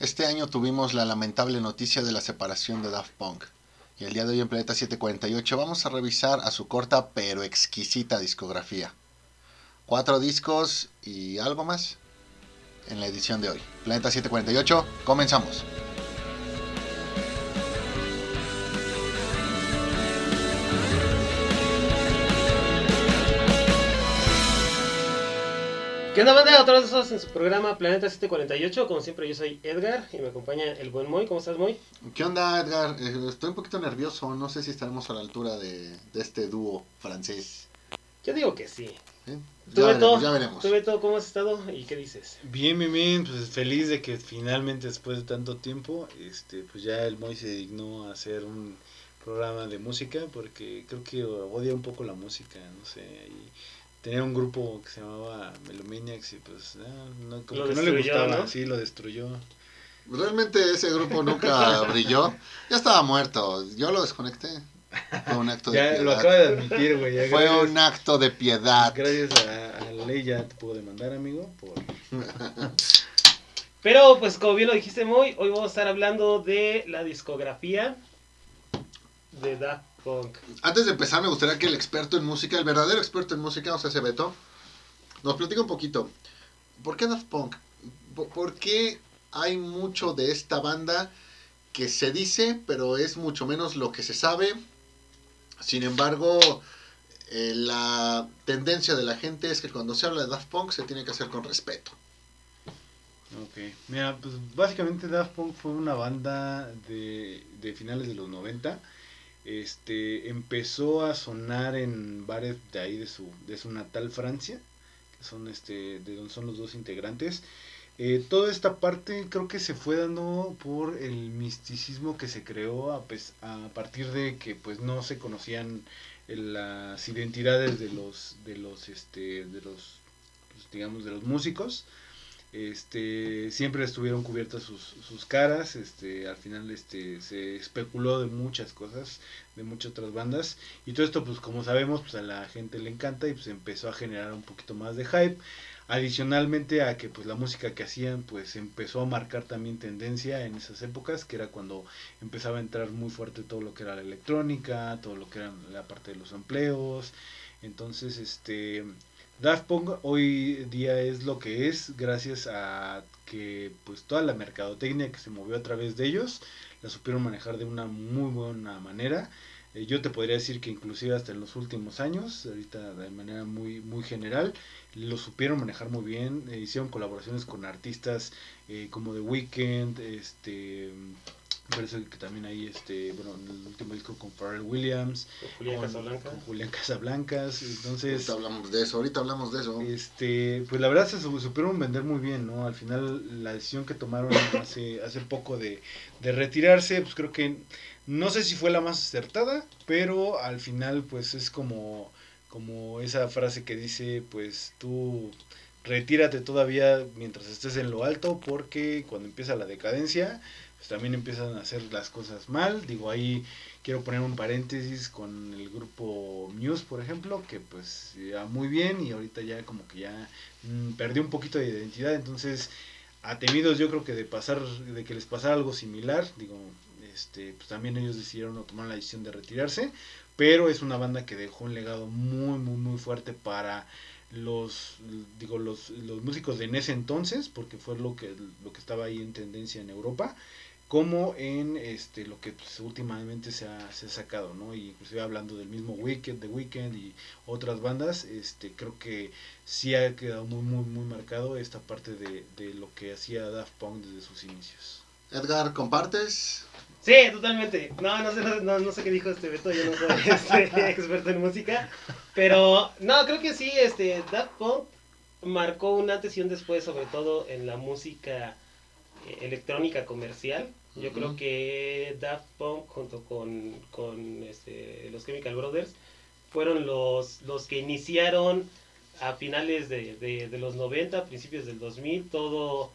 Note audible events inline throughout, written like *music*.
Este año tuvimos la lamentable noticia de la separación de Daft Punk. Y el día de hoy en Planeta 748 vamos a revisar a su corta pero exquisita discografía. Cuatro discos y algo más en la edición de hoy. Planeta 748, comenzamos. ¿Qué onda, banda? Otra vez en su programa Planeta 748. Como siempre, yo soy Edgar y me acompaña el buen Moy. ¿Cómo estás, Moy? ¿Qué onda, Edgar? Eh, estoy un poquito nervioso. No sé si estaremos a la altura de, de este dúo francés. Yo digo que sí. ¿Tú, Ya, veremos, ya veremos. ¿Tú, Beto, cómo has estado y qué dices? Bien, bien, bien, pues feliz de que finalmente después de tanto tiempo, este, pues ya el Moy se dignó a hacer un programa de música porque creo que odia un poco la música, no sé, y tenía un grupo que se llamaba Melomaniacs y pues ah, no, como Lo que no le destruyó, gustaba, ¿no? sí, lo destruyó. Realmente ese grupo nunca *laughs* brilló. Ya estaba muerto. Yo lo desconecté. Fue un acto de Ya lo piedad. acaba de admitir, güey, Fue gracias, un acto de piedad. gracias a, a la ley ya te puedo demandar, amigo, por *laughs* Pero, pues, como bien lo dijiste, Moy, hoy vamos a estar hablando de la discografía de Daft Punk. Antes de empezar, me gustaría que el experto en música, el verdadero experto en música, o sea, ese Beto, nos platique un poquito. ¿Por qué Daft Punk? ¿Por, por qué hay mucho de esta banda que se dice, pero es mucho menos lo que se sabe? Sin embargo, eh, la tendencia de la gente es que cuando se habla de Daft Punk se tiene que hacer con respeto. Ok, mira, pues básicamente Daft Punk fue una banda de, de finales de los 90. Este, empezó a sonar en bares de ahí de su, de su natal Francia, que son este, de donde son los dos integrantes. Eh, toda esta parte creo que se fue dando por el misticismo que se creó a, pes- a partir de que pues no se conocían eh, las identidades de los de los este de los pues, digamos de los músicos este siempre estuvieron cubiertas sus, sus caras este al final este se especuló de muchas cosas de muchas otras bandas y todo esto pues como sabemos pues a la gente le encanta y pues empezó a generar un poquito más de hype. Adicionalmente a que pues la música que hacían pues empezó a marcar también tendencia en esas épocas que era cuando empezaba a entrar muy fuerte todo lo que era la electrónica todo lo que era la parte de los empleos. Entonces este Daft Punk hoy día es lo que es gracias a que pues toda la mercadotecnia que se movió a través de ellos la supieron manejar de una muy buena manera. Eh, yo te podría decir que inclusive hasta en los últimos años ahorita de manera muy muy general lo supieron manejar muy bien eh, hicieron colaboraciones con artistas eh, como The Weeknd este parece que también hay este bueno en el último disco con Pharrell Williams Con Julián con, Casablanca. con Julián Casablancas entonces Ahorita hablamos de eso, ahorita hablamos de eso. este, pues la verdad se su- supieron vender muy bien, ¿no? Al final la decisión que tomaron *coughs* hace, hace poco de, de retirarse, pues creo que no sé si fue la más acertada, pero al final pues es como, como esa frase que dice, pues tú retírate todavía mientras estés en lo alto, porque cuando empieza la decadencia, pues también empiezan a hacer las cosas mal. Digo, ahí quiero poner un paréntesis con el grupo Muse, por ejemplo, que pues iba muy bien y ahorita ya como que ya mm, perdió un poquito de identidad, entonces atemidos yo creo que de pasar, de que les pasara algo similar, digo, este, pues también ellos decidieron o tomaron la decisión de retirarse, pero es una banda que dejó un legado muy, muy, muy fuerte para los digo los, los músicos de en ese entonces porque fue lo que lo que estaba ahí en tendencia en Europa como en este lo que pues, últimamente se ha, se ha sacado no y inclusive hablando del mismo Weekend The Weeknd y otras bandas este creo que sí ha quedado muy muy muy marcado esta parte de, de lo que hacía Daft Punk desde sus inicios Edgar, ¿compartes? Sí, totalmente. No, no sé, no, no sé qué dijo este Beto, yo no soy *laughs* este, experto en música. Pero, no, creo que sí, este, Daft Punk marcó un antes y un después, sobre todo en la música eh, electrónica comercial. Yo creo que Daft Punk junto con, con este, los Chemical Brothers fueron los, los que iniciaron a finales de, de, de los 90, principios del 2000, todo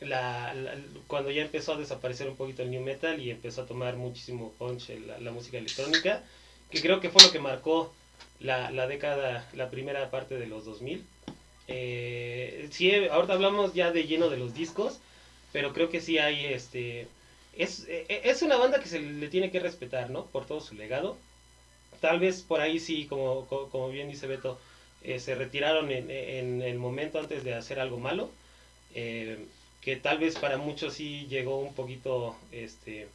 la, la- cuando ya empezó a desaparecer un poquito el new metal y empezó a tomar muchísimo punch la, la música electrónica, que creo que fue lo que marcó la, la década, la primera parte de los 2000. Eh, sí, ahorita hablamos ya de lleno de los discos. pero creo que sí hay este es, e, e, es una banda que se le tiene que respetar, ¿no? Por todo su legado. Tal vez por ahí sí, como, como bien dice Beto, eh, se retiraron en, en, el momento antes de hacer algo malo. Eh, que tal vez para muchos sí llegó un poquito este,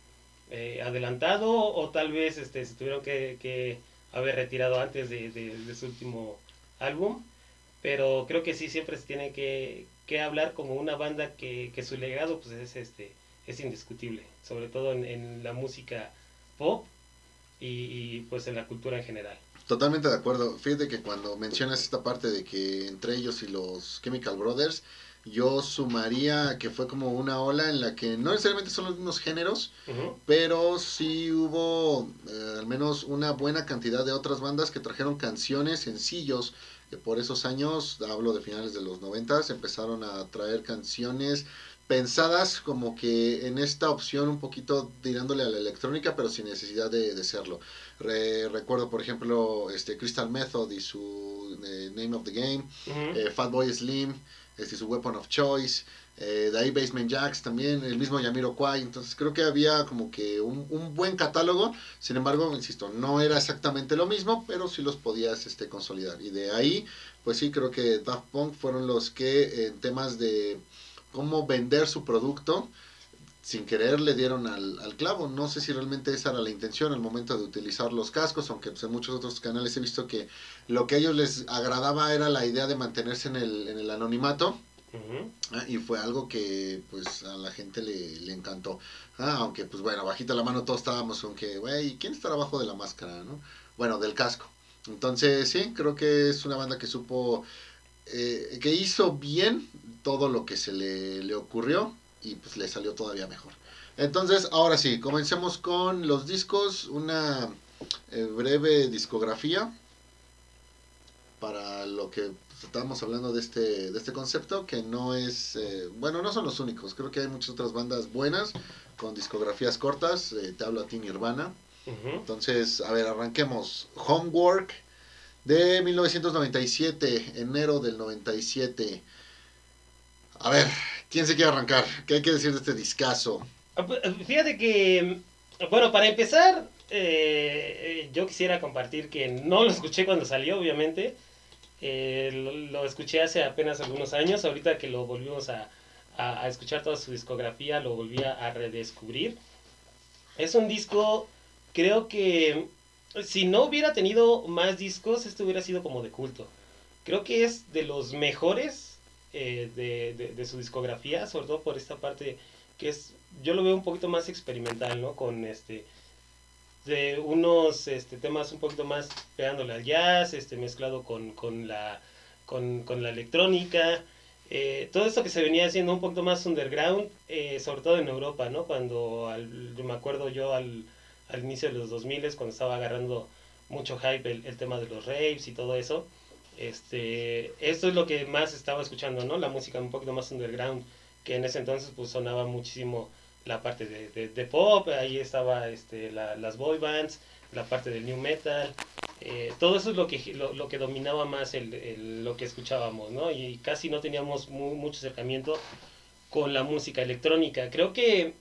eh, adelantado o tal vez este, se tuvieron que, haber retirado antes de, su último álbum. Pero creo que sí siempre se tiene que, hablar como una banda que, su legado pues es este es indiscutible, sobre todo en, la música pop y, pues en la cultura en general. Totalmente de acuerdo. Fíjate que cuando mencionas esta parte de que entre ellos y los Chemical Brothers, yo sumaría que fue como una ola en la que no necesariamente son los mismos géneros, pero sí hubo eh, al menos una buena cantidad de otras bandas que trajeron canciones, sencillos. Que por esos años, hablo de finales de los noventas, empezaron a traer canciones pensadas como que en esta opción un poquito tirándole a la electrónica, pero sin necesidad de, serlo. recuerdo, por ejemplo, este Crystal Method y su eh, Name of the Game, eh, Fatboy Slim, este, su Weapon of Choice, eh, de ahí Basement Jacks también, el mismo Yamiro Kwai, entonces creo que había como que un, un, buen catálogo, sin embargo, insisto, no era exactamente lo mismo, pero sí los podías este, consolidar. Y de ahí, pues sí, creo que Daft Punk fueron los que en temas de cómo vender su producto, sin querer le dieron al, al, clavo. No sé si realmente esa era la intención al momento de utilizar los cascos, aunque pues, en muchos otros canales he visto que lo que a ellos les agradaba era la idea de mantenerse en el, en el anonimato. Ah, y fue algo que pues a la gente le, le encantó. Ah, aunque pues bueno, bajita la mano todos estábamos con que, güey, ¿quién está abajo de la máscara? ¿no? Bueno, del casco. Entonces sí, creo que es una banda que supo eh, que hizo bien todo lo que se le, ocurrió y pues le salió todavía mejor. Entonces, ahora sí, comencemos con los discos, una eh, breve discografía para lo que pues, estábamos hablando de este, de este concepto, que no es, eh, bueno, no son los únicos, creo que hay muchas otras bandas buenas con discografías cortas, te hablo a ti Nirvana. Entonces, a ver, arranquemos. Homework, de 1997, enero del 97. A ver, ¿quién se quiere arrancar? ¿Qué hay que decir de este discazo? Ah, pues, fíjate que, bueno, para empezar, eh, yo quisiera compartir que no lo escuché cuando salió, obviamente. Eh, lo, escuché hace apenas algunos años, ahorita que lo volvimos a, a, escuchar toda su discografía, lo volví a redescubrir. Es un disco, creo que si no hubiera tenido más discos, esto hubiera sido como de culto. Creo que es de los mejores eh, de, su discografía, sobre todo por esta parte que es, yo lo veo un poquito más experimental, ¿no? Con este, de unos este, temas un poquito más pegándole al jazz, este, mezclado con, con, la, con, la electrónica. Eh, todo esto que se venía haciendo un poquito más underground, eh, sobre todo en Europa, ¿no? Cuando, al, me acuerdo yo al al inicio de los 2000 cuando estaba agarrando mucho hype el, tema de los raves y todo eso. Este, esto es lo que más estaba escuchando, ¿no? La música un poquito más underground, que en ese entonces pues sonaba muchísimo la parte de, de, pop, ahí estaba este, la, las boy bands, la parte del new metal, eh, todo eso es lo que, lo, lo que dominaba más el, lo que escuchábamos, ¿no? Y casi no teníamos mucho acercamiento con la música electrónica. Creo que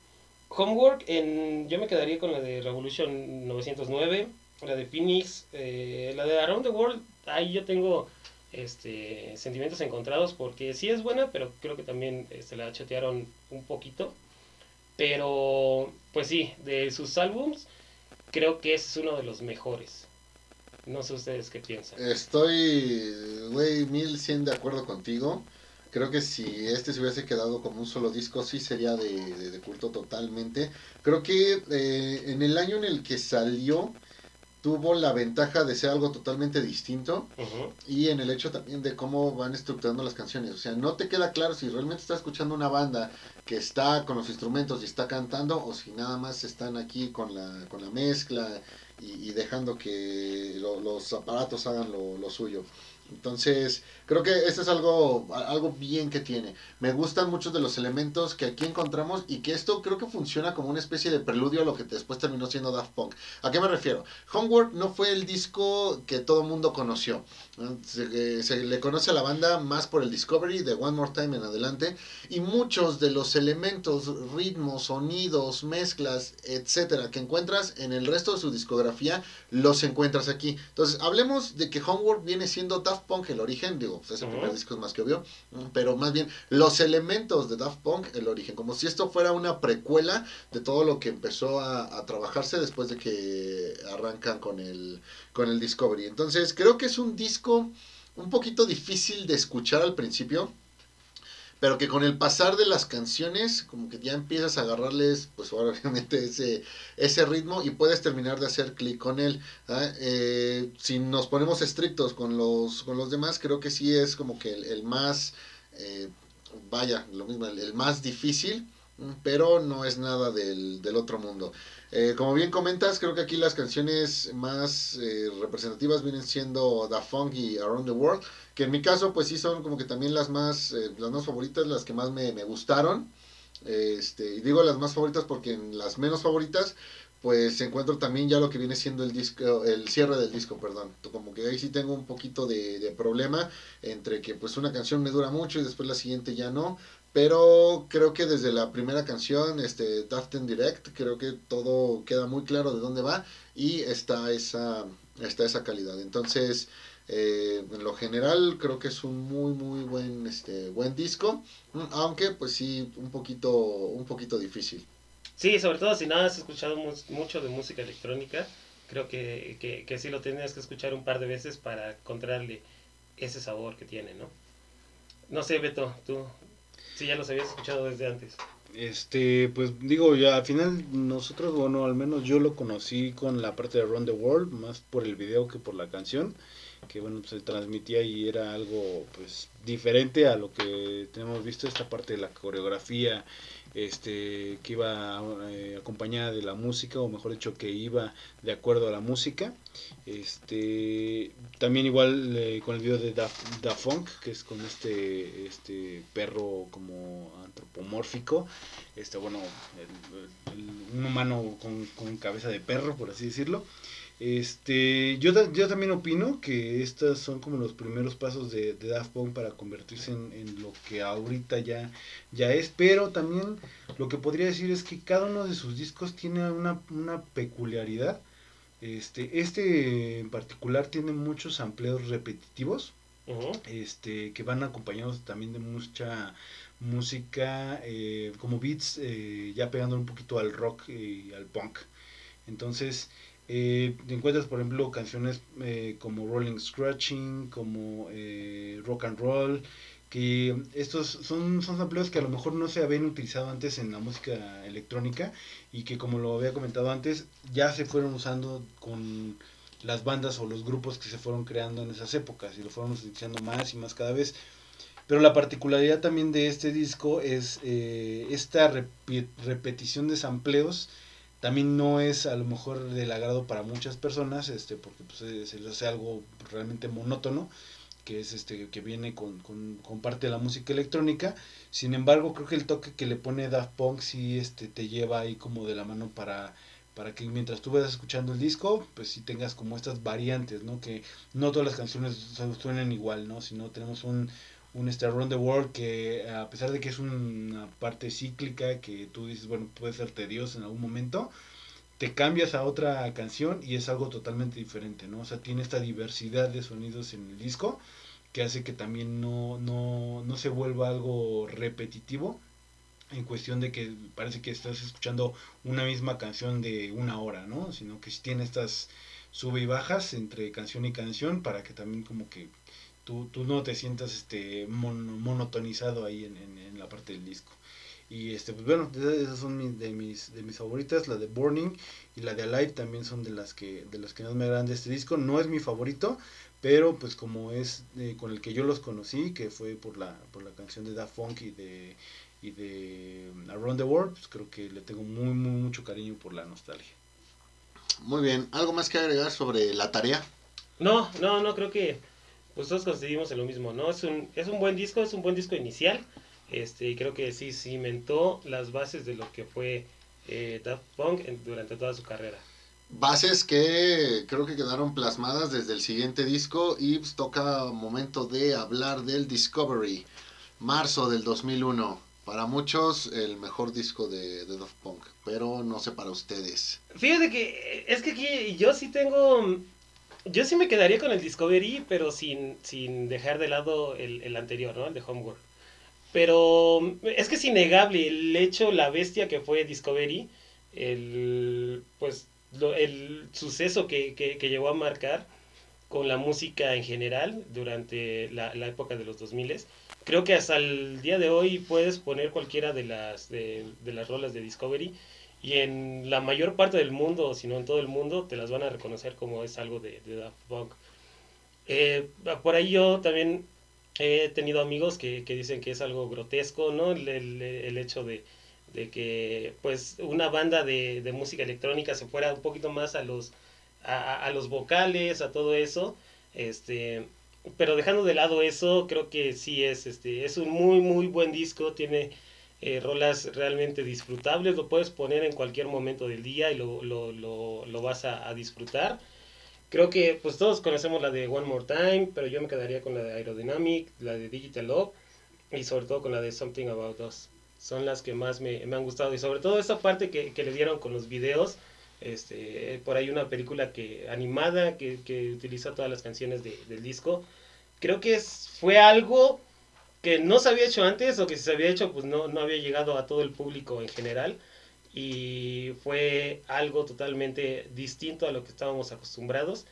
Homework, en, yo me quedaría con la de Revolution 909, la de Phoenix, eh, la de Around the World, ahí yo tengo este, sentimientos encontrados porque sí es buena, pero creo que también se este, la chatearon un poquito. Pero, pues sí, de sus álbums, creo que es uno de los mejores. No sé ustedes qué piensan. Estoy, güey, mil cien de acuerdo contigo. Creo que si este se hubiese quedado como un solo disco, sí sería de, culto totalmente. Creo que eh, en el año en el que salió, tuvo la ventaja de ser algo totalmente distinto y en el hecho también de cómo van estructurando las canciones. O sea, no te queda claro si realmente estás escuchando una banda que está con los instrumentos y está cantando o si nada más están aquí con la, con la mezcla y, dejando que los aparatos hagan lo, lo suyo. Entonces, creo que esto es algo, algo bien que tiene. Me gustan muchos de los elementos que aquí encontramos y que esto creo que funciona como una especie de preludio a lo que después terminó siendo Daft Punk. ¿A qué me refiero? Homework no fue el disco que todo mundo conoció. Se, se, le conoce a la banda más por el Discovery de One More Time en adelante y muchos de los elementos, ritmos, sonidos, mezclas, etcétera, que encuentras en el resto de su discografía, los encuentras aquí. Entonces, hablemos de que Homework viene siendo Daft Punk el origen, digo, pues ese uh -huh. primer disco es más que obvio, pero más bien los elementos de Daft Punk el origen, como si esto fuera una precuela de todo lo que empezó a, a trabajarse después de que arrancan con el, con el Discovery. Entonces, creo que es un disco un poquito difícil de escuchar al principio, pero que con el pasar de las canciones, como que ya empiezas a agarrarles, pues *laughs* obviamente ese, ese ritmo y puedes terminar de hacer clic con él. ¿ah? Eh, si nos ponemos estrictos con los, con los demás, creo que sí es como que el, más, eh, vaya, lo mismo, el, más difícil, pero no es nada del, del otro mundo. Eh, como bien comentas, creo que aquí las canciones más eh, representativas vienen siendo Da Funk y Around the World, que en mi caso pues sí son como que también las más, eh, las más favoritas, las que más me, me gustaron. Este, y digo las más favoritas porque en las menos favoritas pues encuentro también ya lo que viene siendo el disco, el cierre del disco, perdón. Como que ahí sí tengo un poquito de, de problema entre que pues una canción me dura mucho y después la siguiente ya no, pero creo que desde la primera canción, este Daft Direct, creo que todo queda muy claro de dónde va y está esa, está esa calidad. Entonces, eh, en lo general, creo que es un muy, muy buen, este, buen disco, aunque pues sí, un poquito, un poquito difícil. Sí, sobre todo si no has escuchado mucho de música electrónica, creo que, que, sí lo tendrías que escuchar un par de veces para encontrarle ese sabor que tiene, ¿no? No sé, Beto, tú, Sí, ya los habías escuchado desde antes. Este, pues digo, ya al final nosotros, bueno, al menos yo lo conocí con la parte de Run the World, más por el video que por la canción, que bueno, se transmitía y era algo pues diferente a lo que tenemos visto, esta parte de la coreografía, este, que iba eh, acompañada de la música, o mejor dicho, que iba de acuerdo a la música. Este, también igual eh, con el video de Da, da, Funk, que es con este, este perro como antropomórfico, este, bueno, el, un humano con, con cabeza de perro, por así decirlo. Este, yo, yo también opino que estos son como los primeros pasos de, de Daft Punk para convertirse en, en, lo que ahorita ya, ya es, pero también lo que podría decir es que cada uno de sus discos tiene una, una peculiaridad. Este, este en particular tiene muchos amplios repetitivos, uh -huh. este, que van acompañados también de mucha música, eh, como beats, eh, ya pegando un poquito al rock y al punk. Entonces, eh, te encuentras, por ejemplo, canciones eh, como Rolling Scratching, como eh, Rock and Roll, que estos son, son sampleos que a lo mejor no se habían utilizado antes en la música electrónica y que, como lo había comentado antes, ya se fueron usando con las bandas o los grupos que se fueron creando en esas épocas y lo fueron utilizando más y más cada vez. Pero la particularidad también de este disco es esta rep repetición de sampleos también no es a lo mejor del agrado para muchas personas, este, porque pues, se les hace algo realmente monótono, que es este, que viene con, con, con, parte de la música electrónica. Sin embargo, creo que el toque que le pone Daft Punk sí este, te lleva ahí como de la mano para, para que mientras tú vayas escuchando el disco, pues sí tengas como estas variantes, ¿no? Que no todas las canciones suenan igual, ¿no? Sino tenemos un, un este Around the World que a pesar de que es una parte cíclica que tú dices, bueno, puede ser tedioso en algún momento, te cambias a otra canción y es algo totalmente diferente, ¿no? O sea, tiene esta diversidad de sonidos en el disco que hace que también no, no, no se vuelva algo repetitivo en cuestión de que parece que estás escuchando una misma canción de una hora, ¿no? Sino que tiene estas sube y bajas entre canción y canción para que también como que tú, tú no te sientas este mon, monotonizado ahí en, en, en, la parte del disco. Y este, pues bueno, esas son mis, de mis de mis favoritas, la de Burning y la de Alive también son de las que de las que más me agradan de este disco. No es mi favorito, pero pues como es eh, con el que yo los conocí, que fue por la por la canción de Daft Punk y de y de Around the World, pues creo que le tengo muy muy mucho cariño por la nostalgia. Muy bien, ¿algo más que agregar sobre la tarea? No, no, no creo que pues todos coincidimos en lo mismo, ¿no? Es un, es un buen disco, es un buen disco inicial, este, y creo que sí cimentó las bases de lo que fue eh, Daft Punk durante toda su carrera. Bases que creo que quedaron plasmadas desde el siguiente disco y pues, toca momento de hablar del Discovery, marzo del 2001. Para muchos el mejor disco de, de Daft Punk, pero no sé para ustedes. Fíjate que es que aquí yo sí tengo yo sí me quedaría con el Discovery, pero sin, sin dejar de lado el, el anterior, ¿no? El de Homeworld. Pero es que es innegable el hecho, la bestia que fue Discovery, el, pues, el suceso que, que, que, llegó a marcar con la música en general durante la, la, época de los 2000. Creo que hasta el día de hoy puedes poner cualquiera de las, de las rolas de Discovery y en la mayor parte del mundo, si no en todo el mundo, te las van a reconocer como es algo de, de Daft Punk. Eh, por ahí yo también he tenido amigos que, que dicen que es algo grotesco, ¿no? El, el, el hecho de, de, que pues una banda de, de, música electrónica se fuera un poquito más a los, a, a, los vocales, a todo eso. Este, pero dejando de lado eso, creo que sí es, este, es un muy, muy buen disco, tiene eh, rolas realmente disfrutables, lo puedes poner en cualquier momento del día y lo, lo, lo, lo vas a, a disfrutar. Creo que pues todos conocemos la de One More Time, pero yo me quedaría con la de Aerodynamic, la de Digital Love y sobre todo con la de Something About Us. Son las que más me, me han gustado y sobre todo esa parte que, que, le dieron con los videos. Este, por ahí una película que animada que, que utiliza todas las canciones de, del disco. Creo que es, fue algo que no se había hecho antes o que si se había hecho pues no, no había llegado a todo el público en general y fue algo totalmente distinto a lo que estábamos acostumbrados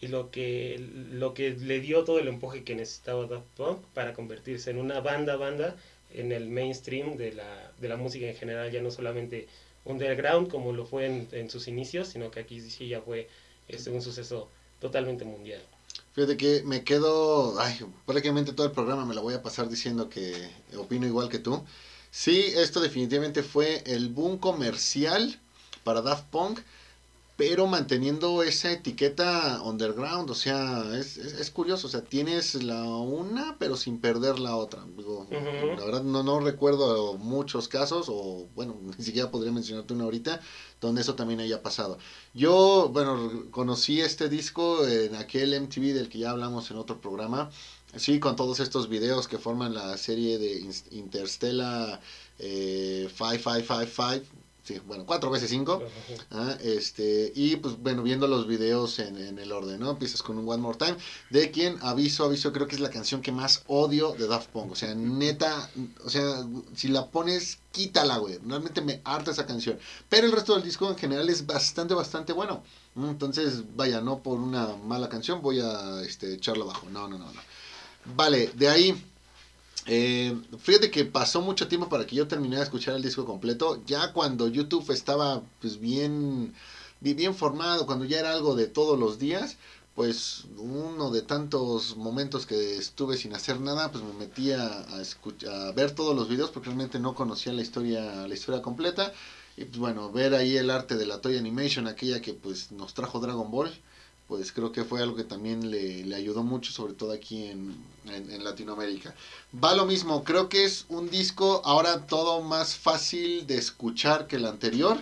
y lo que, lo que le dio todo el empuje que necesitaba Daft Punk para convertirse en una banda banda en el mainstream de la, de la música en general, ya no solamente underground como lo fue en, en sus inicios, sino que aquí sí ya fue este, un suceso totalmente mundial. Fíjate que me quedo, ay, prácticamente todo el programa me la voy a pasar diciendo que opino igual que tú. Sí, esto definitivamente fue el boom comercial para Daft Punk, pero manteniendo esa etiqueta underground, o sea, es, es, es curioso, o sea, tienes la una, pero sin perder la otra. Digo, uh -huh. La verdad no, no recuerdo muchos casos, o bueno, *laughs* ni siquiera podría mencionarte una ahorita, donde eso también haya pasado. Yo, bueno, conocí este disco en aquel MTV del que ya hablamos en otro programa, Sí, con todos estos videos que forman la serie de Interstellar eh, 5555, sí, bueno, 4 veces 5, ¿ah? este, y pues bueno, viendo los videos en, en, el orden, ¿no? Empiezas con un One More Time, de quien, aviso, aviso, creo que es la canción que más odio de Daft Punk, o sea, neta, o sea, si la pones, quítala, güey, realmente me harta esa canción, pero el resto del disco en general es bastante, bastante bueno, entonces, vaya, no por una mala canción voy a este, echarlo abajo, no, no, no, no. Vale, de ahí. Eh, fíjate que pasó mucho tiempo para que yo terminara de escuchar el disco completo. Ya cuando YouTube estaba pues bien, bien formado, cuando ya era algo de todos los días, pues uno de tantos momentos que estuve sin hacer nada, pues me metí a, escuchar, a ver todos los videos porque realmente no conocía la historia, la historia completa. Y pues bueno, ver ahí el arte de la Toy Animation, aquella que pues nos trajo Dragon Ball pues creo que fue algo que también le, le ayudó mucho, sobre todo aquí en, en, Latinoamérica. Va lo mismo, creo que es un disco ahora todo más fácil de escuchar que el anterior,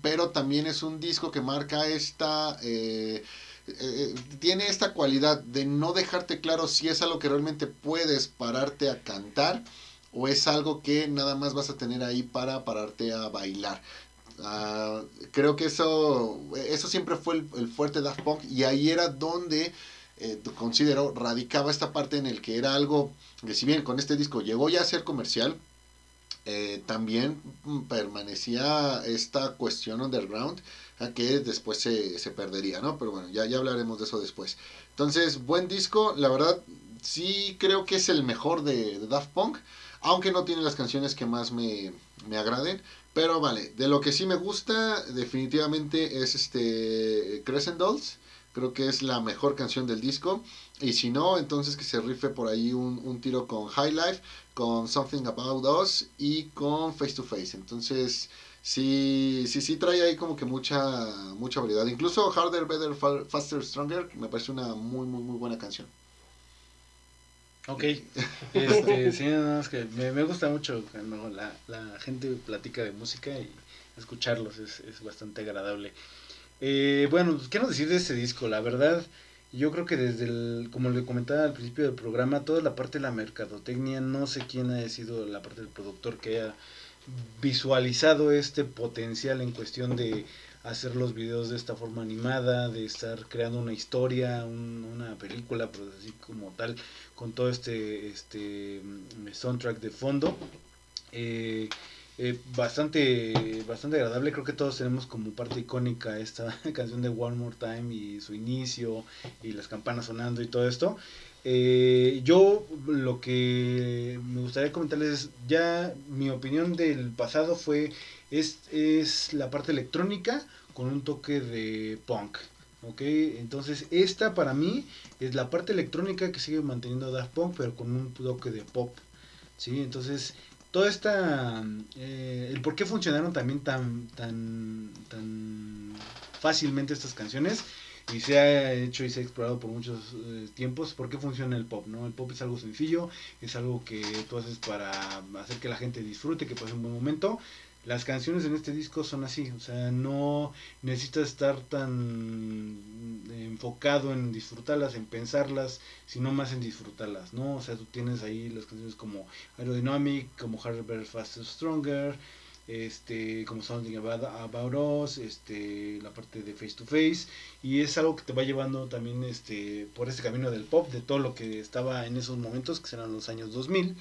pero también es un disco que marca esta... Eh, eh, tiene esta cualidad de no dejarte claro si es algo que realmente puedes pararte a cantar o es algo que nada más vas a tener ahí para pararte a bailar. Uh, creo que eso, eso siempre fue el, el, fuerte Daft Punk y ahí era donde eh, considero radicaba esta parte en el que era algo que si bien con este disco llegó ya a ser comercial, eh, también permanecía esta cuestión underground que después se, se, perdería, ¿no? Pero bueno, ya, ya hablaremos de eso después. Entonces, buen disco, la verdad, sí creo que es el mejor de, de Daft Punk, aunque no tiene las canciones que más me, me agraden. Pero vale, de lo que sí me gusta definitivamente es este Crescent Dolls. Creo que es la mejor canción del disco. Y si no, entonces que se rife por ahí un, un tiro con High Life, con Something About Us y con Face to Face. Entonces, sí, sí, sí trae ahí como que mucha, mucha variedad. Incluso Harder, Better, Faster, Stronger me parece una muy, muy, muy buena canción. Ok, este, sí, no, es que me, me gusta mucho cuando la, la gente platica de música y escucharlos es, es bastante agradable. Eh, bueno, ¿qué nos decir de este disco? La verdad, yo creo que desde el, como le comentaba al principio del programa, toda la parte de la mercadotecnia, no sé quién haya sido la parte del productor que haya visualizado este potencial en cuestión de hacer los videos de esta forma animada, de estar creando una historia, un- una película, pero así como tal, con todo este, este mm, soundtrack de fondo. Eh, eh, bastante, bastante agradable, creo que todos tenemos como parte icónica esta *laughs* canción de One More Time y su inicio y las campanas sonando y todo esto. Eh, yo lo que me gustaría comentarles es, ya mi opinión del pasado fue, es, es la parte electrónica con un toque de punk. Entonces esta para mí es la parte electrónica que sigue manteniendo Daft Punk pero con un toque de pop. ¿sí? Entonces toda esta... eh, el por qué funcionaron también tan, tan, tan fácilmente estas canciones y se ha hecho y se ha explorado por muchos eh, tiempos por qué funciona el pop, ¿no? El pop es algo sencillo, es algo que tú haces para hacer que la gente disfrute, que pase un buen momento. Las canciones en este disco son así, o sea, no necesitas estar tan enfocado en disfrutarlas, en pensarlas, sino más en disfrutarlas, ¿no? O sea, tú tienes ahí las canciones como Aerodynamic, como Harder, Faster, Stronger, este, como Something About, About Us, este, la parte de Face to Face, y es algo que te va llevando también este, por este camino del pop, de todo lo que estaba en esos momentos, que serán los años 2000.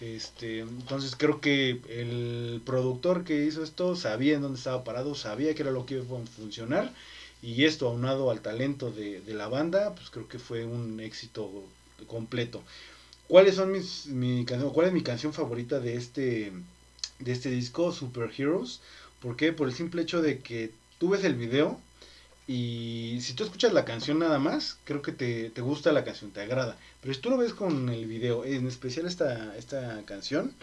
Este, entonces creo que el productor que hizo esto sabía en dónde estaba parado, sabía que era lo que iba a funcionar y esto aunado al talento de, de la banda, pues creo que fue un éxito completo. ¿Cuáles son mis mi canción, cuál es mi canción favorita de este de este disco Super Heroes? ¿Por qué? Por el simple hecho de que tú ves el video y si tú escuchas la canción nada más, creo que te, te gusta la canción, te agrada. Pero si tú lo ves con el video, en especial esta, esta canción,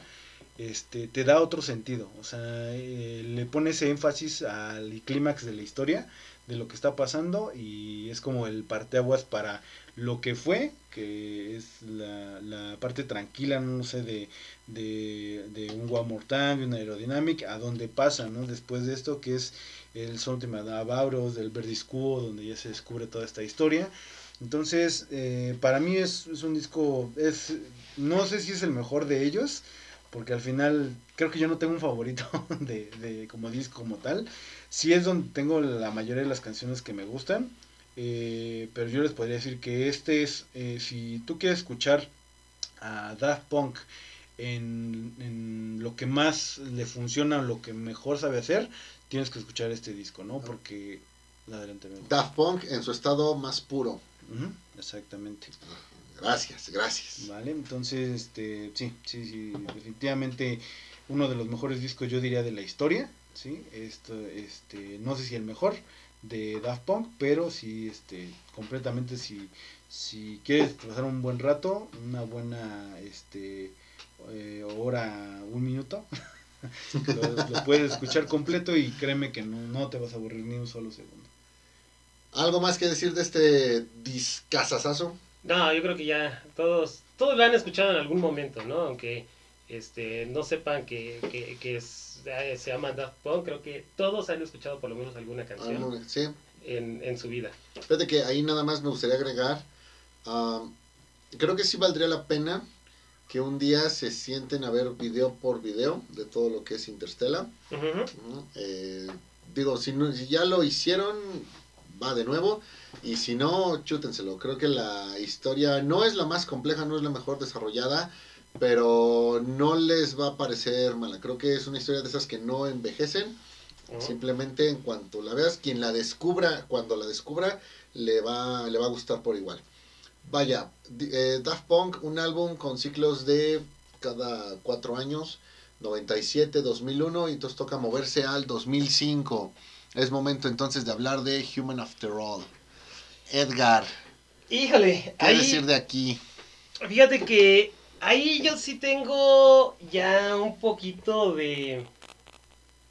este, te da otro sentido. O sea, eh, le pone ese énfasis al clímax de la historia, de lo que está pasando, y es como el parteaguas para lo que fue, que es la, la parte tranquila, no sé, de, de, de un One More de una Aerodynamic, a donde pasa, ¿no? Después de esto, que es el Something About del Verdiscuo, donde ya se descubre toda esta historia. Entonces, eh, para mí es, es, un disco, es no sé si es el mejor de ellos, porque al final creo que yo no tengo un favorito *laughs* de, de como disco como tal. Sí es donde tengo la mayoría de las canciones que me gustan, eh, pero yo les podría decir que este es, eh, si tú quieres escuchar a Daft Punk en, en, lo que más le funciona, lo que mejor sabe hacer, tienes que escuchar este disco, ¿no? Porque... Adelante, Daft Punk en su estado más puro. Uh -huh, exactamente. Gracias, gracias. Vale, entonces, este, sí, sí, sí, definitivamente uno de los mejores discos, yo diría, de la historia, ¿sí? Esto, este, no sé si el mejor de Daft Punk, pero sí, este, completamente, si, si quieres pasar un buen rato, una buena, este, eh, hora, un minuto, *laughs* lo, lo, puedes escuchar completo y créeme que no, no te vas a aburrir ni un solo segundo. ¿Algo más que decir de este discazazazo? No, yo creo que ya todos, todos lo han escuchado en algún momento, ¿no? Aunque este, no sepan que, que, que es, se llama Daft Punk, creo que todos han escuchado por lo menos alguna canción Ah, sí. en, en, su vida. Fíjate que ahí nada más me gustaría agregar, uh, creo que sí valdría la pena que un día se sienten a ver video por video de todo lo que es Interstellar. Uh -huh. eh, digo, si, no, si ya lo hicieron, va de nuevo. Y si no, chútenselo. Creo que la historia no es la más compleja, no es la mejor desarrollada, pero no les va a parecer mala. Creo que es una historia de esas que no envejecen. Uh -huh. Simplemente en cuanto la veas, quien la descubra, cuando la descubra, le va, le va a gustar por igual. Vaya, eh, Daft Punk, un álbum con ciclos de cada cuatro años, 97, 2001, y entonces toca moverse al 2005. Es momento entonces de hablar de Human After All. Edgar. Híjole, ¿qué ahí, decir de aquí? Fíjate que ahí yo sí tengo ya un poquito de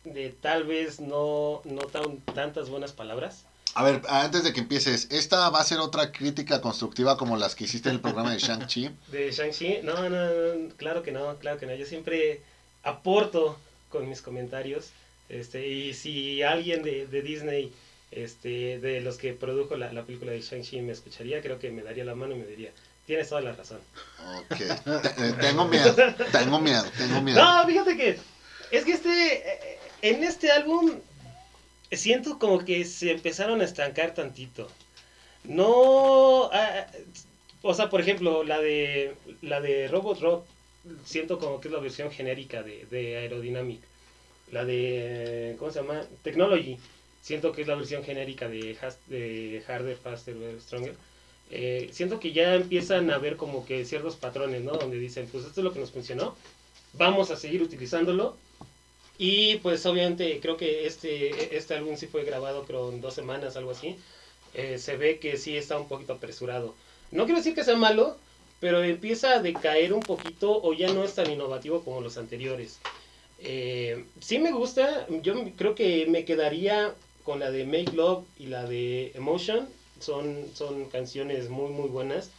de tal vez no, no tan, tantas buenas palabras. A ver, antes de que empieces, ¿esta va a ser otra crítica constructiva como las que hiciste en el programa de Shang-Chi? De Shang-Chi, no, no, no, claro que no, claro que no. Yo siempre aporto con mis comentarios. Este, y si alguien de, de Disney, este, de los que produjo la, la película de Shang-Chi me escucharía, creo que me daría la mano y me diría, tienes toda la razón. Ok, eh, tengo miedo, tengo miedo, tengo miedo. No, fíjate que es que este eh, en este álbum siento como que se empezaron a estancar tantito. No, ah, o sea, por ejemplo, la de la de Robot Rock siento como que es la versión genérica de, de Aerodynamic. La de ¿cómo se llama? Technology. Siento que es la versión genérica de, Harder, Faster, Stronger. Eh, siento que ya empiezan a ver como que ciertos patrones, ¿no? Donde dicen, pues esto es lo que nos funcionó, vamos a seguir utilizándolo. Y pues obviamente creo que este, este álbum sí fue grabado creo en dos semanas, algo así. Eh, se ve que sí está un poquito apresurado. No quiero decir que sea malo, pero empieza a decaer un poquito o ya no es tan innovativo como los anteriores. Eh, sí me gusta, yo creo que me quedaría con la de Make Love y la de Emotion. Son, son canciones muy muy buenas.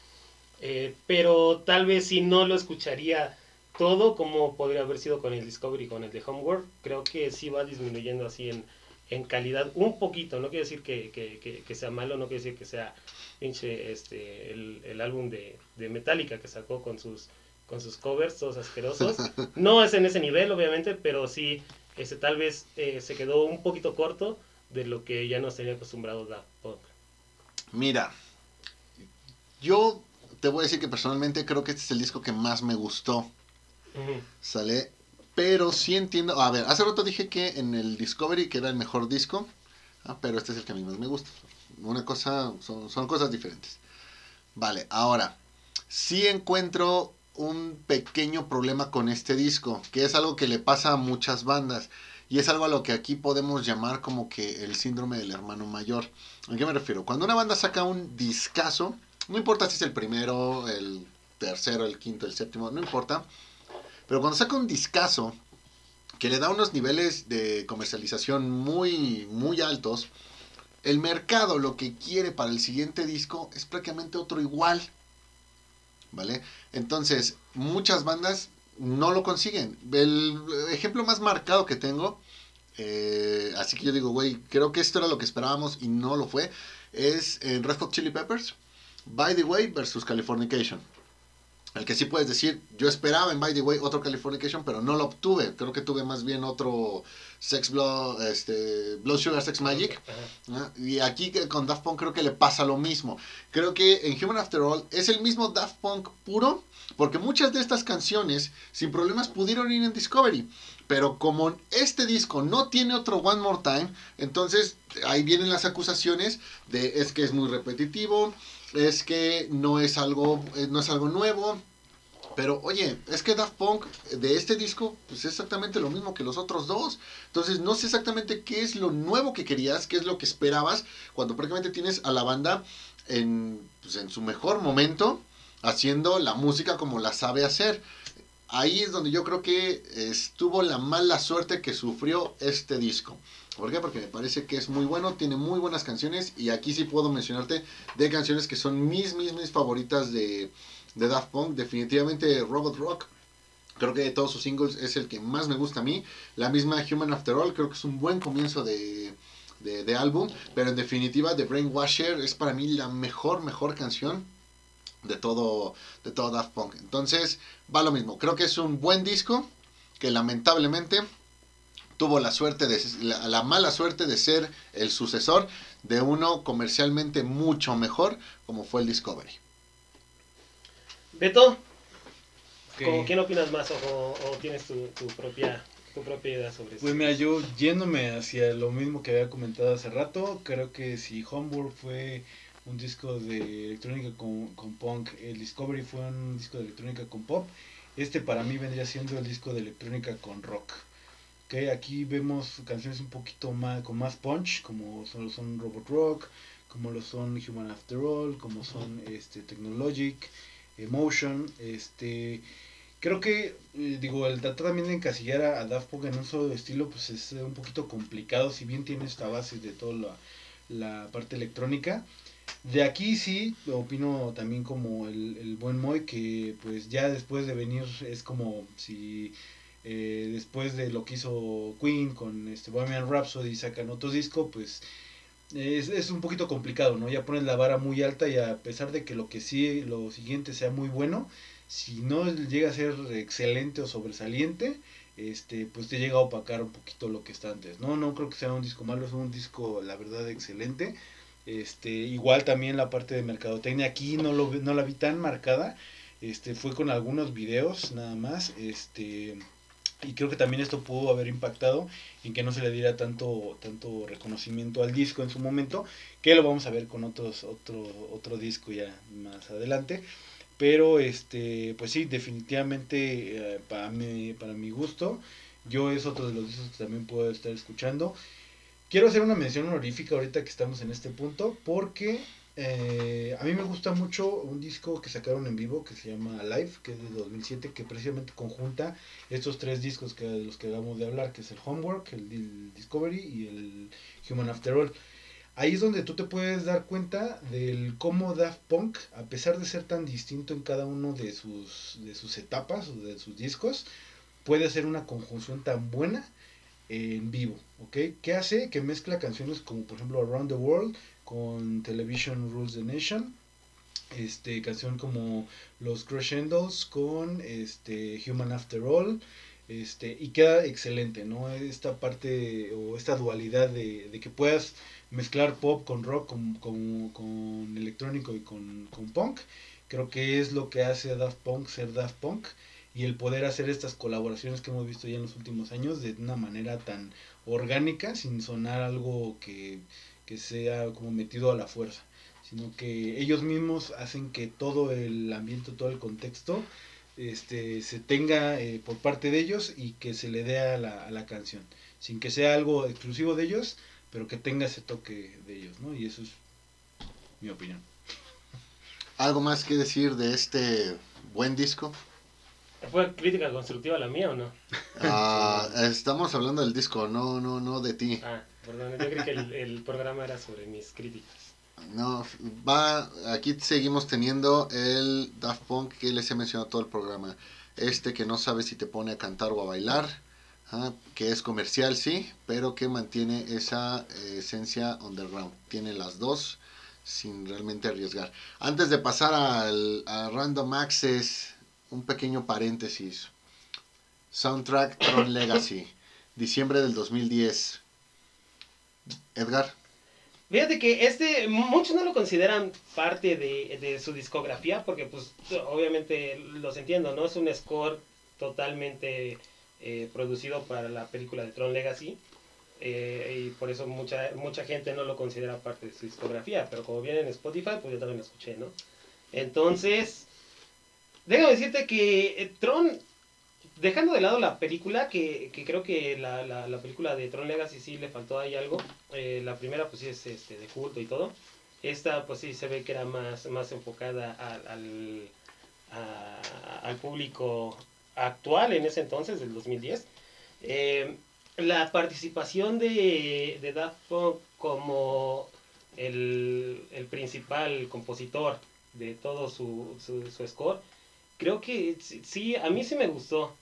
Eh, pero tal vez si no lo escucharía todo como podría haber sido con el Discovery y con el de Homeworld. Creo que sí va disminuyendo así en, en calidad un poquito. No quiere decir que, que, que, que sea malo, no quiere decir que sea pinche este, el, el álbum de, de Metallica que sacó con sus, con sus covers todos asquerosos. *laughs* No es en ese nivel, obviamente, pero sí ese, tal vez eh, se quedó un poquito corto de lo que ya nos tenía acostumbrado Daft Punk. Mira, yo te voy a decir que personalmente creo que este es el disco que más me gustó. ¿Sale? Pero sí entiendo. A ver, hace rato dije que en el Discovery que era el mejor disco. ah, pero este es el que a mí más me gusta. Una cosa. Son, son cosas diferentes. Vale, ahora. Sí encuentro un pequeño problema con este disco. Que es algo que le pasa a muchas bandas. Y es algo a lo que aquí podemos llamar como que el síndrome del hermano mayor. ¿A qué me refiero? Cuando una banda saca un discazo. No importa si es el primero, el tercero, el quinto, el séptimo, no importa. Pero cuando saca un discazo que le da unos niveles de comercialización muy, muy altos, el mercado lo que quiere para el siguiente disco es prácticamente otro igual. ¿Vale? Entonces, muchas bandas no lo consiguen. El ejemplo más marcado que tengo, eh, así que yo digo, güey, creo que esto era lo que esperábamos y no lo fue, es en Red Hot Chili Peppers, By the Way versus Californication. El que sí puedes decir, yo esperaba en By the Way otro Californication, pero no lo obtuve. Creo que tuve más bien otro Sex Blood, este, Blood Sugar Sex Magic. Ajá. ¿no? Y aquí con Daft Punk creo que le pasa lo mismo. Creo que en Human After All es el mismo Daft Punk puro, porque muchas de estas canciones sin problemas pudieron ir en Discovery. Pero como este disco no tiene otro One More Time, entonces ahí vienen las acusaciones de es que es muy repetitivo, es que no es algo, eh, no es algo nuevo. Pero oye, es que Daft Punk de este disco pues es exactamente lo mismo que los otros dos. Entonces no sé exactamente qué es lo nuevo que querías, qué es lo que esperabas cuando prácticamente tienes a la banda en, pues, en su mejor momento haciendo la música como la sabe hacer. Ahí es donde yo creo que estuvo la mala suerte que sufrió este disco. ¿Por qué? Porque me parece que es muy bueno, tiene muy buenas canciones y aquí sí puedo mencionarte de canciones que son mis, mis, mis favoritas de, de Daft Punk. Definitivamente Robot Rock. Creo que de todos sus singles es el que más me gusta a mí. La misma Human After All, creo que es un buen comienzo de, de, de álbum. Pero en definitiva, The Brainwasher es para mí la mejor, mejor canción de todo, de todo Daft Punk. Entonces, va lo mismo. Creo que es un buen disco que lamentablemente tuvo la suerte de la, la, mala suerte de ser el sucesor de uno comercialmente mucho mejor como fue el Discovery. Beto, Ok. ¿con quién opinas más o, o tienes tu, tu propia tu propia idea sobre eso? Pues mira, yo yéndome hacia lo mismo que había comentado hace rato, creo que si Homeworld fue un disco de electrónica con, con punk, el Discovery fue un disco de electrónica con pop, este para mí vendría siendo el disco de electrónica con rock. Okay, aquí vemos canciones un poquito más con más punch, como son, son Robot Rock, como lo son Human After All, como son este Technologic, Emotion, este creo que eh, digo el tratar también de encasillar a, a Daft Punk en un solo estilo pues es eh, un poquito complicado si bien tiene esta base de toda la, la parte electrónica. De aquí sí, opino también como el, el buen Moy, que pues ya después de venir es como si eh, después de lo que hizo Queen con este Bohemian Rhapsody sacan otro disco, pues es, es, un poquito complicado, ¿no? Ya pones la vara muy alta y a pesar de que lo que sí, lo siguiente sea muy bueno, si no llega a ser excelente o sobresaliente, este, pues te llega a opacar un poquito lo que está antes. No, no creo que sea un disco malo, es un disco, la verdad, excelente. Este, igual también la parte de mercadotecnia aquí no lo no la vi tan marcada. Este, fue con algunos videos nada más. Este, y creo que también esto pudo haber impactado en que no se le diera tanto tanto reconocimiento al disco en su momento que lo vamos a ver con otros otro otro disco ya más adelante. Pero este pues sí definitivamente eh, para mí para mi gusto yo es otro de los discos que también puedo estar escuchando. Quiero hacer una mención honorífica ahorita que estamos en este punto porque eh, a mí me gusta mucho un disco que sacaron en vivo que se llama Live, que es de 2007, que precisamente conjunta estos tres discos que, de los que acabamos de hablar, que es el Homework, el, Discovery y el Human After All. Ahí es donde tú te puedes dar cuenta del cómo Daft Punk, a pesar de ser tan distinto en cada uno de sus, de sus etapas o de sus discos, puede hacer una conjunción tan buena en vivo, ¿ok? ¿Qué hace? Que mezcla canciones como por ejemplo Around the World con Television Rules the Nation, este, canción como Los Crescendos con este, Human After All, este, y queda excelente, ¿no? Esta parte o esta dualidad de, de que puedas mezclar pop con rock, con, con, con electrónico y con, con, punk, creo que es lo que hace a Daft Punk ser Daft Punk y el poder hacer estas colaboraciones que hemos visto ya en los últimos años de una manera tan orgánica, sin sonar algo que que sea como metido a la fuerza, sino que ellos mismos hacen que todo el ambiente, todo el contexto este, se tenga eh, por parte de ellos y que se le dé a la, a la canción, sin que sea algo exclusivo de ellos, pero que tenga ese toque de ellos, ¿no? Y eso es mi opinión. ¿Algo más que decir de este buen disco? ¿Fue crítica constructiva la mía o no? Ah, estamos hablando del disco, no, no, no de ti. Ah, perdón, yo creí que el, programa era sobre mis críticas. No, va, aquí seguimos teniendo el Daft Punk que les he mencionado todo el programa. Este que no sabe si te pone a cantar o a bailar, ¿ah? que es comercial, sí, pero que mantiene esa eh, esencia underground. Tiene las dos sin realmente arriesgar. Antes de pasar al a Random Access un pequeño paréntesis. Soundtrack Tron Legacy, diciembre del 2010. Edgar. Fíjate que este, muchos no lo consideran parte de, su discografía, porque pues obviamente los entiendo, ¿no? Es un score totalmente eh, producido para la película de Tron Legacy. Eh, y por eso mucha, mucha gente no lo considera parte de su discografía, pero como viene en Spotify, pues yo también lo escuché, ¿no? Entonces, Déjame decirte que eh, Tron, dejando de lado la película, que, que creo que la, la, la, película de Tron Legacy sí le faltó ahí algo. Eh, la primera pues sí es este, de culto y todo. Esta pues sí se ve que era más, más enfocada al, al, público actual en ese entonces, del 2010. Eh, la participación de, de Daft Punk como el, el principal compositor de todo su, su, su score creo que sí, a mí sí me gustó.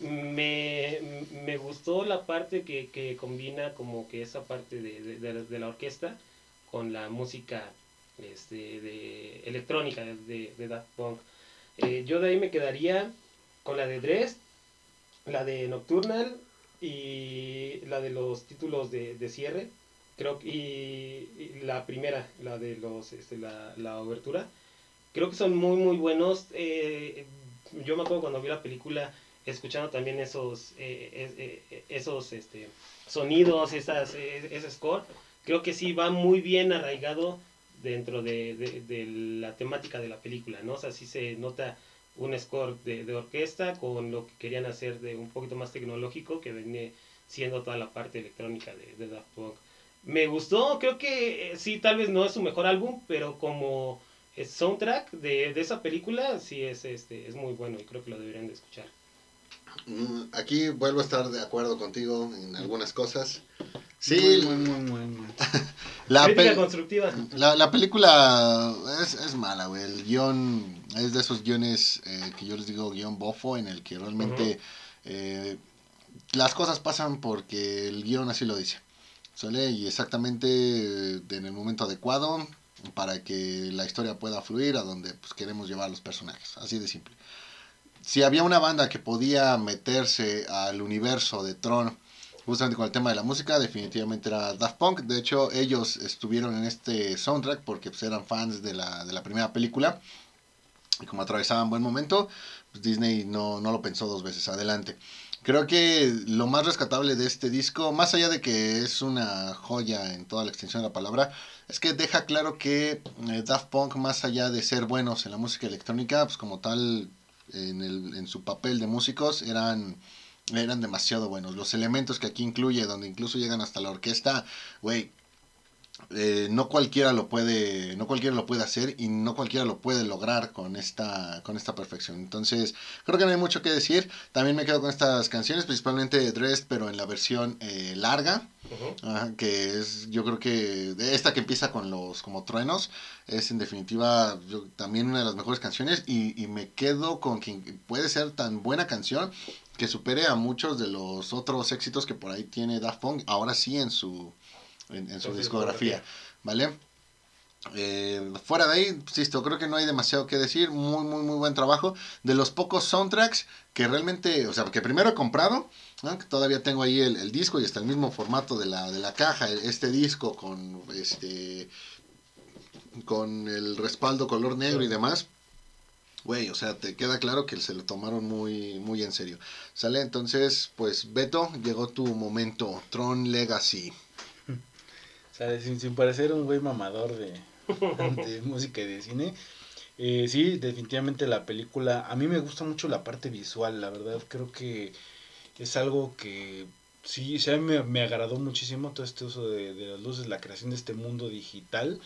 Me, me gustó la parte que, que, combina como que esa parte de, de, de, la orquesta con la música este, de electrónica de, Daft Punk. Eh, yo de ahí me quedaría con la de Dress, la de Nocturnal y la de los títulos de, de cierre. Creo y, y, la primera, la de los este, la, la obertura creo que son muy, muy buenos. Eh, yo me acuerdo cuando vi la película, escuchando también esos, eh, eh, esos este, sonidos, esas, ese score, creo que sí va muy bien arraigado dentro de, de, la temática de la película, ¿no? O sea, se nota un score de, de, orquesta con lo que querían hacer de un poquito más tecnológico que viene siendo toda la parte electrónica de, Daft Punk. Me gustó, creo que sí, tal vez no es su mejor álbum, pero como soundtrack de, de, esa película sí es, este, es muy bueno y creo que lo deberían de escuchar. Mm, aquí vuelvo a estar de acuerdo contigo en algunas cosas. Sí, muy, muy, muy, *laughs* La, pe- constructiva. la, la película es, es mala, güey. El guion es de esos guiones eh, que yo les digo guion bofo, en el que realmente eh, las cosas pasan porque el guion así lo dice. ¿Sale? Y exactamente eh, en el momento adecuado para que la historia pueda fluir a donde pues, queremos llevar a los personajes. Así de simple. Si había una banda que podía meterse al universo de Tron justamente con el tema de la música, definitivamente era Daft Punk. De hecho, ellos estuvieron en este soundtrack porque pues, eran fans de la, de la primera película. Y como atravesaban buen momento, pues, Disney no, no lo pensó dos veces. Adelante. Creo que lo más rescatable de este disco, más allá de que es una joya en toda la extensión de la palabra, es que deja claro que eh, Daft Punk, más allá de ser buenos en la música electrónica, pues como tal, en, el, en su papel de músicos, eran eran demasiado buenos. Los elementos que aquí incluye, donde incluso llegan hasta la orquesta, güey, eh, no cualquiera lo puede, no cualquiera lo puede hacer y no cualquiera lo puede lograr con esta, con esta perfección. Entonces, creo que no hay mucho que decir. También me quedo con estas canciones, principalmente Dressed, pero en la versión eh, larga. Que es, yo creo que esta que empieza con los como truenos, es en definitiva yo- también una de las mejores canciones y, y me quedo con que puede ser tan buena canción que supere a muchos de los otros éxitos que por ahí tiene Daft Punk, ahora sí en su, en, en su discografía, discografía. ¿vale? Eh, fuera de ahí, insisto, creo que no hay demasiado que decir. Muy, muy, muy buen trabajo. De los pocos soundtracks que realmente, o sea, que primero he comprado, ¿no? que todavía tengo ahí el, el disco y está el mismo formato de la, de la caja, este disco con este con el respaldo color negro y demás. Güey, o sea, te queda claro que se lo tomaron muy, muy en serio. ¿Sale? Entonces, pues, Beto, llegó tu momento. Tron Legacy. O sea, sin, sin parecer un güey mamador de, de *laughs* música y de cine. Eh, sí, definitivamente la película. A mí me gusta mucho la parte visual, la verdad. Creo que es algo que sí, sí a mí me, me agradó muchísimo todo este uso de, de las luces, la creación de este mundo digital.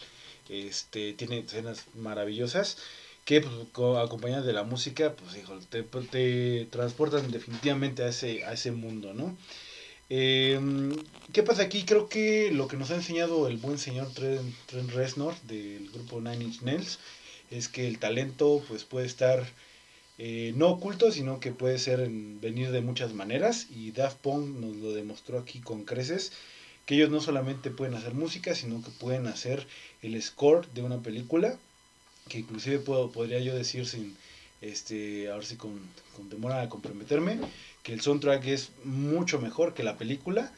Este, tiene escenas maravillosas que pues, co- acompañadas de la música, pues híjole, te, te transportan definitivamente a ese, a ese mundo, ¿no? Eh, ¿Qué pasa aquí? Creo que lo que nos ha enseñado el buen señor Trent, Trent Reznor del grupo Nine Inch Nails es que el talento pues puede estar eh, no oculto, sino que puede ser en- venir de muchas maneras y Daft Punk nos lo demostró aquí con creces que ellos no solamente pueden hacer música, sino que pueden hacer el score de una película, que inclusive puedo, podría yo decir sin, este, ahora sí con, con temor a comprometerme, que el soundtrack es mucho mejor que la película,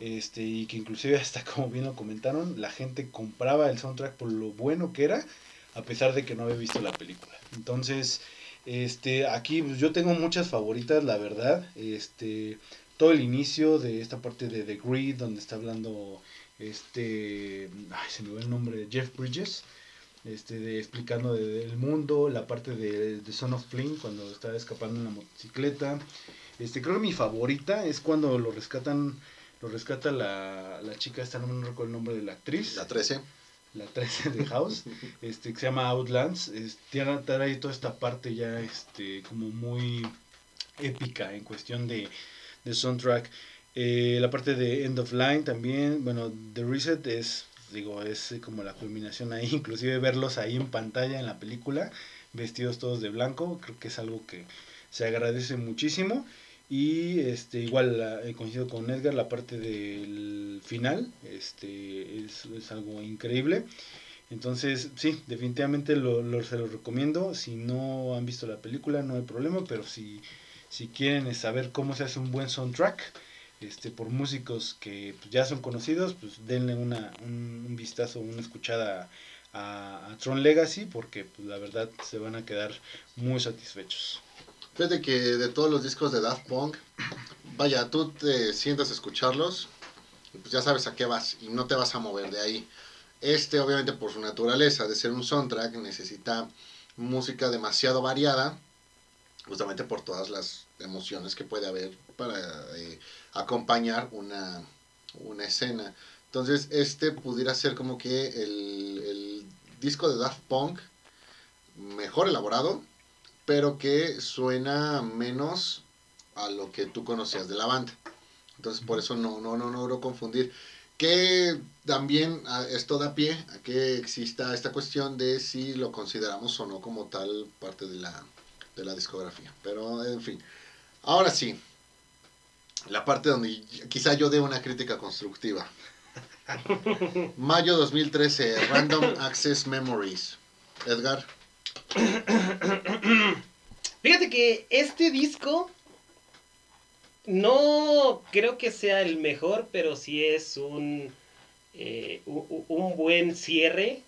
este, y que inclusive hasta *laughs* como bien lo comentaron, la gente compraba el soundtrack por lo bueno que era, a pesar de que no había visto la película. Entonces, este, aquí pues, yo tengo muchas favoritas, la verdad, este, todo el inicio de esta parte de The Greed, donde está hablando este, ay, se me va el nombre, Jeff Bridges, este, de, explicando de- del mundo, la parte de, de Son of Flynn, cuando está escapando en la motocicleta. Este, creo que mi favorita es cuando lo rescatan, lo rescata la, la chica, esta no me recuerdo el nombre de la actriz, La 13. la 13 de House, *laughs* este, que se llama Outlands, tiene trae toda esta parte ya, este, como muy épica en cuestión de, de soundtrack. Eh, la parte de End of Line también, bueno, The Reset es, digo, es como la culminación ahí, *laughs* inclusive verlos ahí en pantalla en la película, vestidos todos de blanco, creo que es algo que se agradece muchísimo. Y este igual la- eh, coincido con Edgar, la parte del final este es, algo increíble. Entonces, sí, definitivamente lo, se los recomiendo. Si no han visto la película, no hay problema, pero si, si quieren saber cómo se hace un buen soundtrack, este, por músicos que pues, ya son conocidos, pues denle una, un, un vistazo, una escuchada a, a Tron Legacy, porque pues, la verdad se van a quedar muy satisfechos. Fíjate que de todos los discos de Daft Punk, vaya, tú te sientas a escucharlos, pues ya sabes a qué vas y no te vas a mover de ahí. Este, obviamente, por su naturaleza de ser un soundtrack, necesita música demasiado variada, justamente por todas las emociones que puede haber para eh, acompañar una, una escena. Entonces, este pudiera ser como que el, el disco de Daft Punk mejor elaborado, pero que suena menos a lo que tú conocías de la banda. Entonces por eso no, no, no, no logro confundir. que también ah, esto da pie a que exista esta cuestión de si lo consideramos o no como tal parte de la, de la discografía. Pero, en fin. Ahora sí, la parte donde quizá yo dé una crítica constructiva. *laughs* Mayo 2013, Random Access Memories. Edgar. *coughs* Fíjate que este disco no creo que sea el mejor, pero sí es un, eh, un buen cierre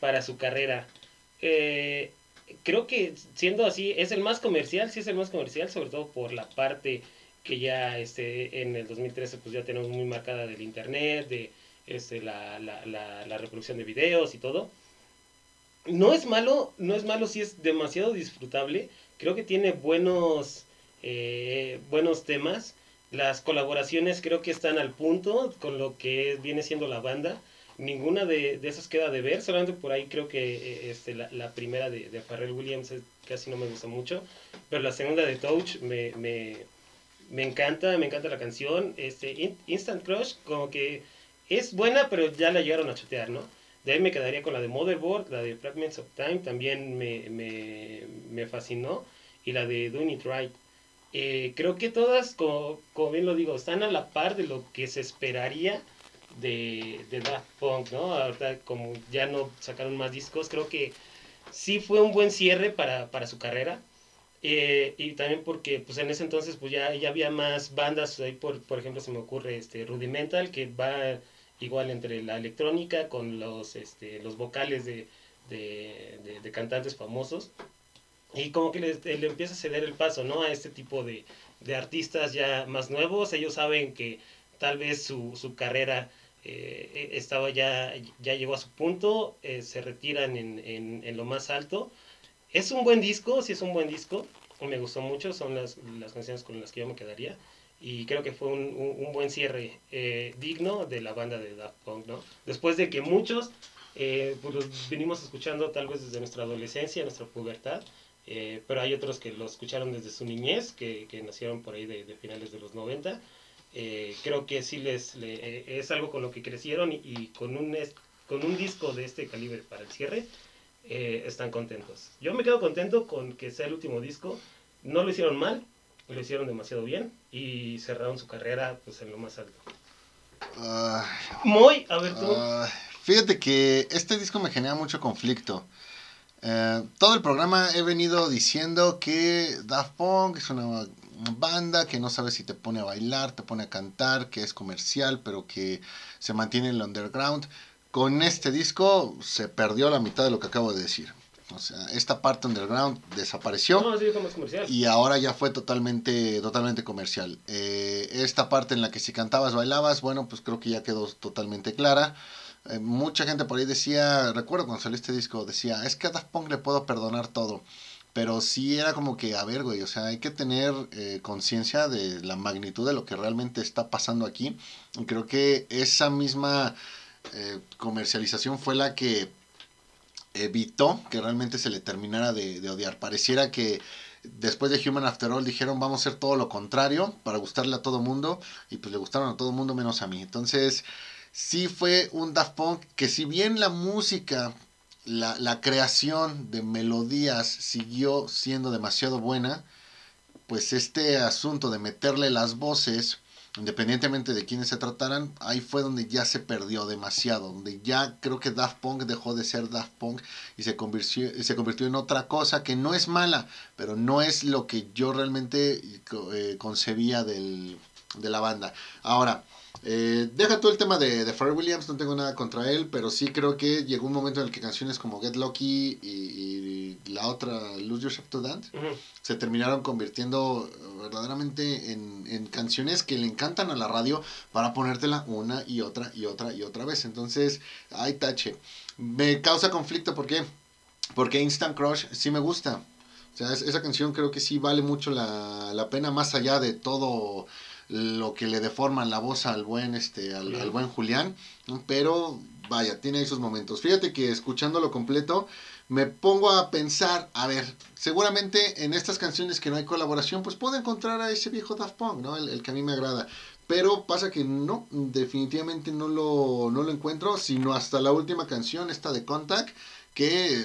para su carrera. Eh, creo que siendo así, es el más comercial, sí es el más comercial, sobre todo por la parte que ya este, en el 2013 pues ya tenemos muy marcada del internet, de este, la reproducción de videos y todo. No es malo, no es malo, sí es demasiado disfrutable. Creo que tiene buenos, eh, buenos temas. Las colaboraciones creo que están al punto con lo que viene siendo la banda. Ninguna de, de esas queda de ver, solamente por ahí creo que eh, este, la, primera de, de Pharrell Williams eh, casi no me gusta mucho, pero la segunda de Touch me, me, me encanta, me encanta la canción. Este, In- Instant Crush como que es buena, pero ya la llegaron a chotear, ¿no? De ahí me quedaría con la de Motherboard, la de Fragments of Time, también me, me, me fascinó, y la de Doing It Right. Eh, creo que todas, como, como bien lo digo, están a la par de lo que se esperaría de, de Daft Punk, ¿no? Ahorita como ya no sacaron más discos, creo que sí fue un buen cierre para, para su carrera. Eh, y también porque pues en ese entonces pues ya, ya había más bandas, ahí por, por ejemplo se me ocurre este Rudimental, que va igual entre la electrónica con los, este, los vocales de, de, de- de cantantes famosos. Y como que le, le empieza a ceder el paso, ¿no? A este tipo de, de artistas ya más nuevos. Ellos saben que tal vez su, su carrera eh, eh, estaba ya, ya llegó a su punto, eh, se retiran en, en, en lo más alto. Es un buen disco, sí es un buen disco. Me gustó mucho, son las, las canciones con las que yo me quedaría. Y creo que fue un, un- un buen cierre eh, digno de la banda de Daft Punk, ¿no? Después de que muchos eh, pues los venimos escuchando tal vez desde nuestra adolescencia, nuestra pubertad, eh, pero hay otros que lo escucharon desde su niñez, que, que nacieron por ahí de, de finales de los 90. Eh, creo que sí les le- eh, es algo con lo que crecieron y, y con, un, con un disco de este calibre para el cierre, eh, están contentos. Yo me quedo contento con que sea el último disco. No lo hicieron mal, lo hicieron demasiado bien y cerraron su carrera pues en lo más alto. Ay, Muy, a ver tú. ay, fíjate que este disco me genera mucho conflicto. Eh, todo el programa he venido diciendo que Daft Punk es una banda que no sabe si te pone a bailar, te pone a cantar, que es comercial, pero que se mantiene en el underground. Con este disco se perdió la mitad de lo que acabo de decir. O sea, esta parte underground desapareció. no, sí, comercial. y ahora ya fue totalmente totalmente comercial. Eh, esta parte en la que si cantabas bailabas, bueno, pues creo que ya quedó totalmente clara. Eh, mucha gente por ahí decía, recuerdo cuando salió este disco, decía, es que a Daft Punk le puedo perdonar todo. Pero sí era como que, a ver, güey, o sea, hay que tener eh, conciencia de la magnitud de lo que realmente está pasando aquí. Y creo que esa misma eh, comercialización fue la que evitó que realmente se le terminara de, de odiar. Pareciera que después de Human After All dijeron vamos a hacer todo lo contrario para gustarle a todo mundo y pues le gustaron a todo mundo menos a mí. Entonces sí fue un Daft Punk que si bien la música, la, la creación de melodías siguió siendo demasiado buena, pues este asunto de meterle las voces independientemente de quiénes se trataran, ahí fue donde ya se perdió demasiado, donde ya creo que Daft Punk dejó de ser Daft Punk y se convirtió, en otra cosa que no es mala, pero no es lo que yo realmente eh, concebía del, de la banda. Ahora, eh, deja todo el tema de, de Pharrell Williams, no tengo nada contra él, pero sí creo que llegó un momento en el que canciones como Get Lucky y, y la otra Lose Yourself to Dance se terminaron convirtiendo verdaderamente en, en canciones que le encantan a la radio para ponértela una y otra y otra y otra vez. Entonces, hay tache. Me causa conflicto, ¿por qué? Porque Instant Crush sí me gusta. O sea, es- esa canción creo que sí vale mucho la, la pena, más allá de todo lo que le deforman la voz al buen, este, al, al buen Julián. Pero, vaya, tiene esos momentos. Fíjate que escuchándolo completo, me pongo a pensar, a ver, seguramente en estas canciones que no hay colaboración, pues puedo encontrar a ese viejo Daft Punk, ¿no? El, el que a mí me agrada. Pero pasa que no, definitivamente no lo, no lo encuentro, sino hasta la última canción, esta de Contact, que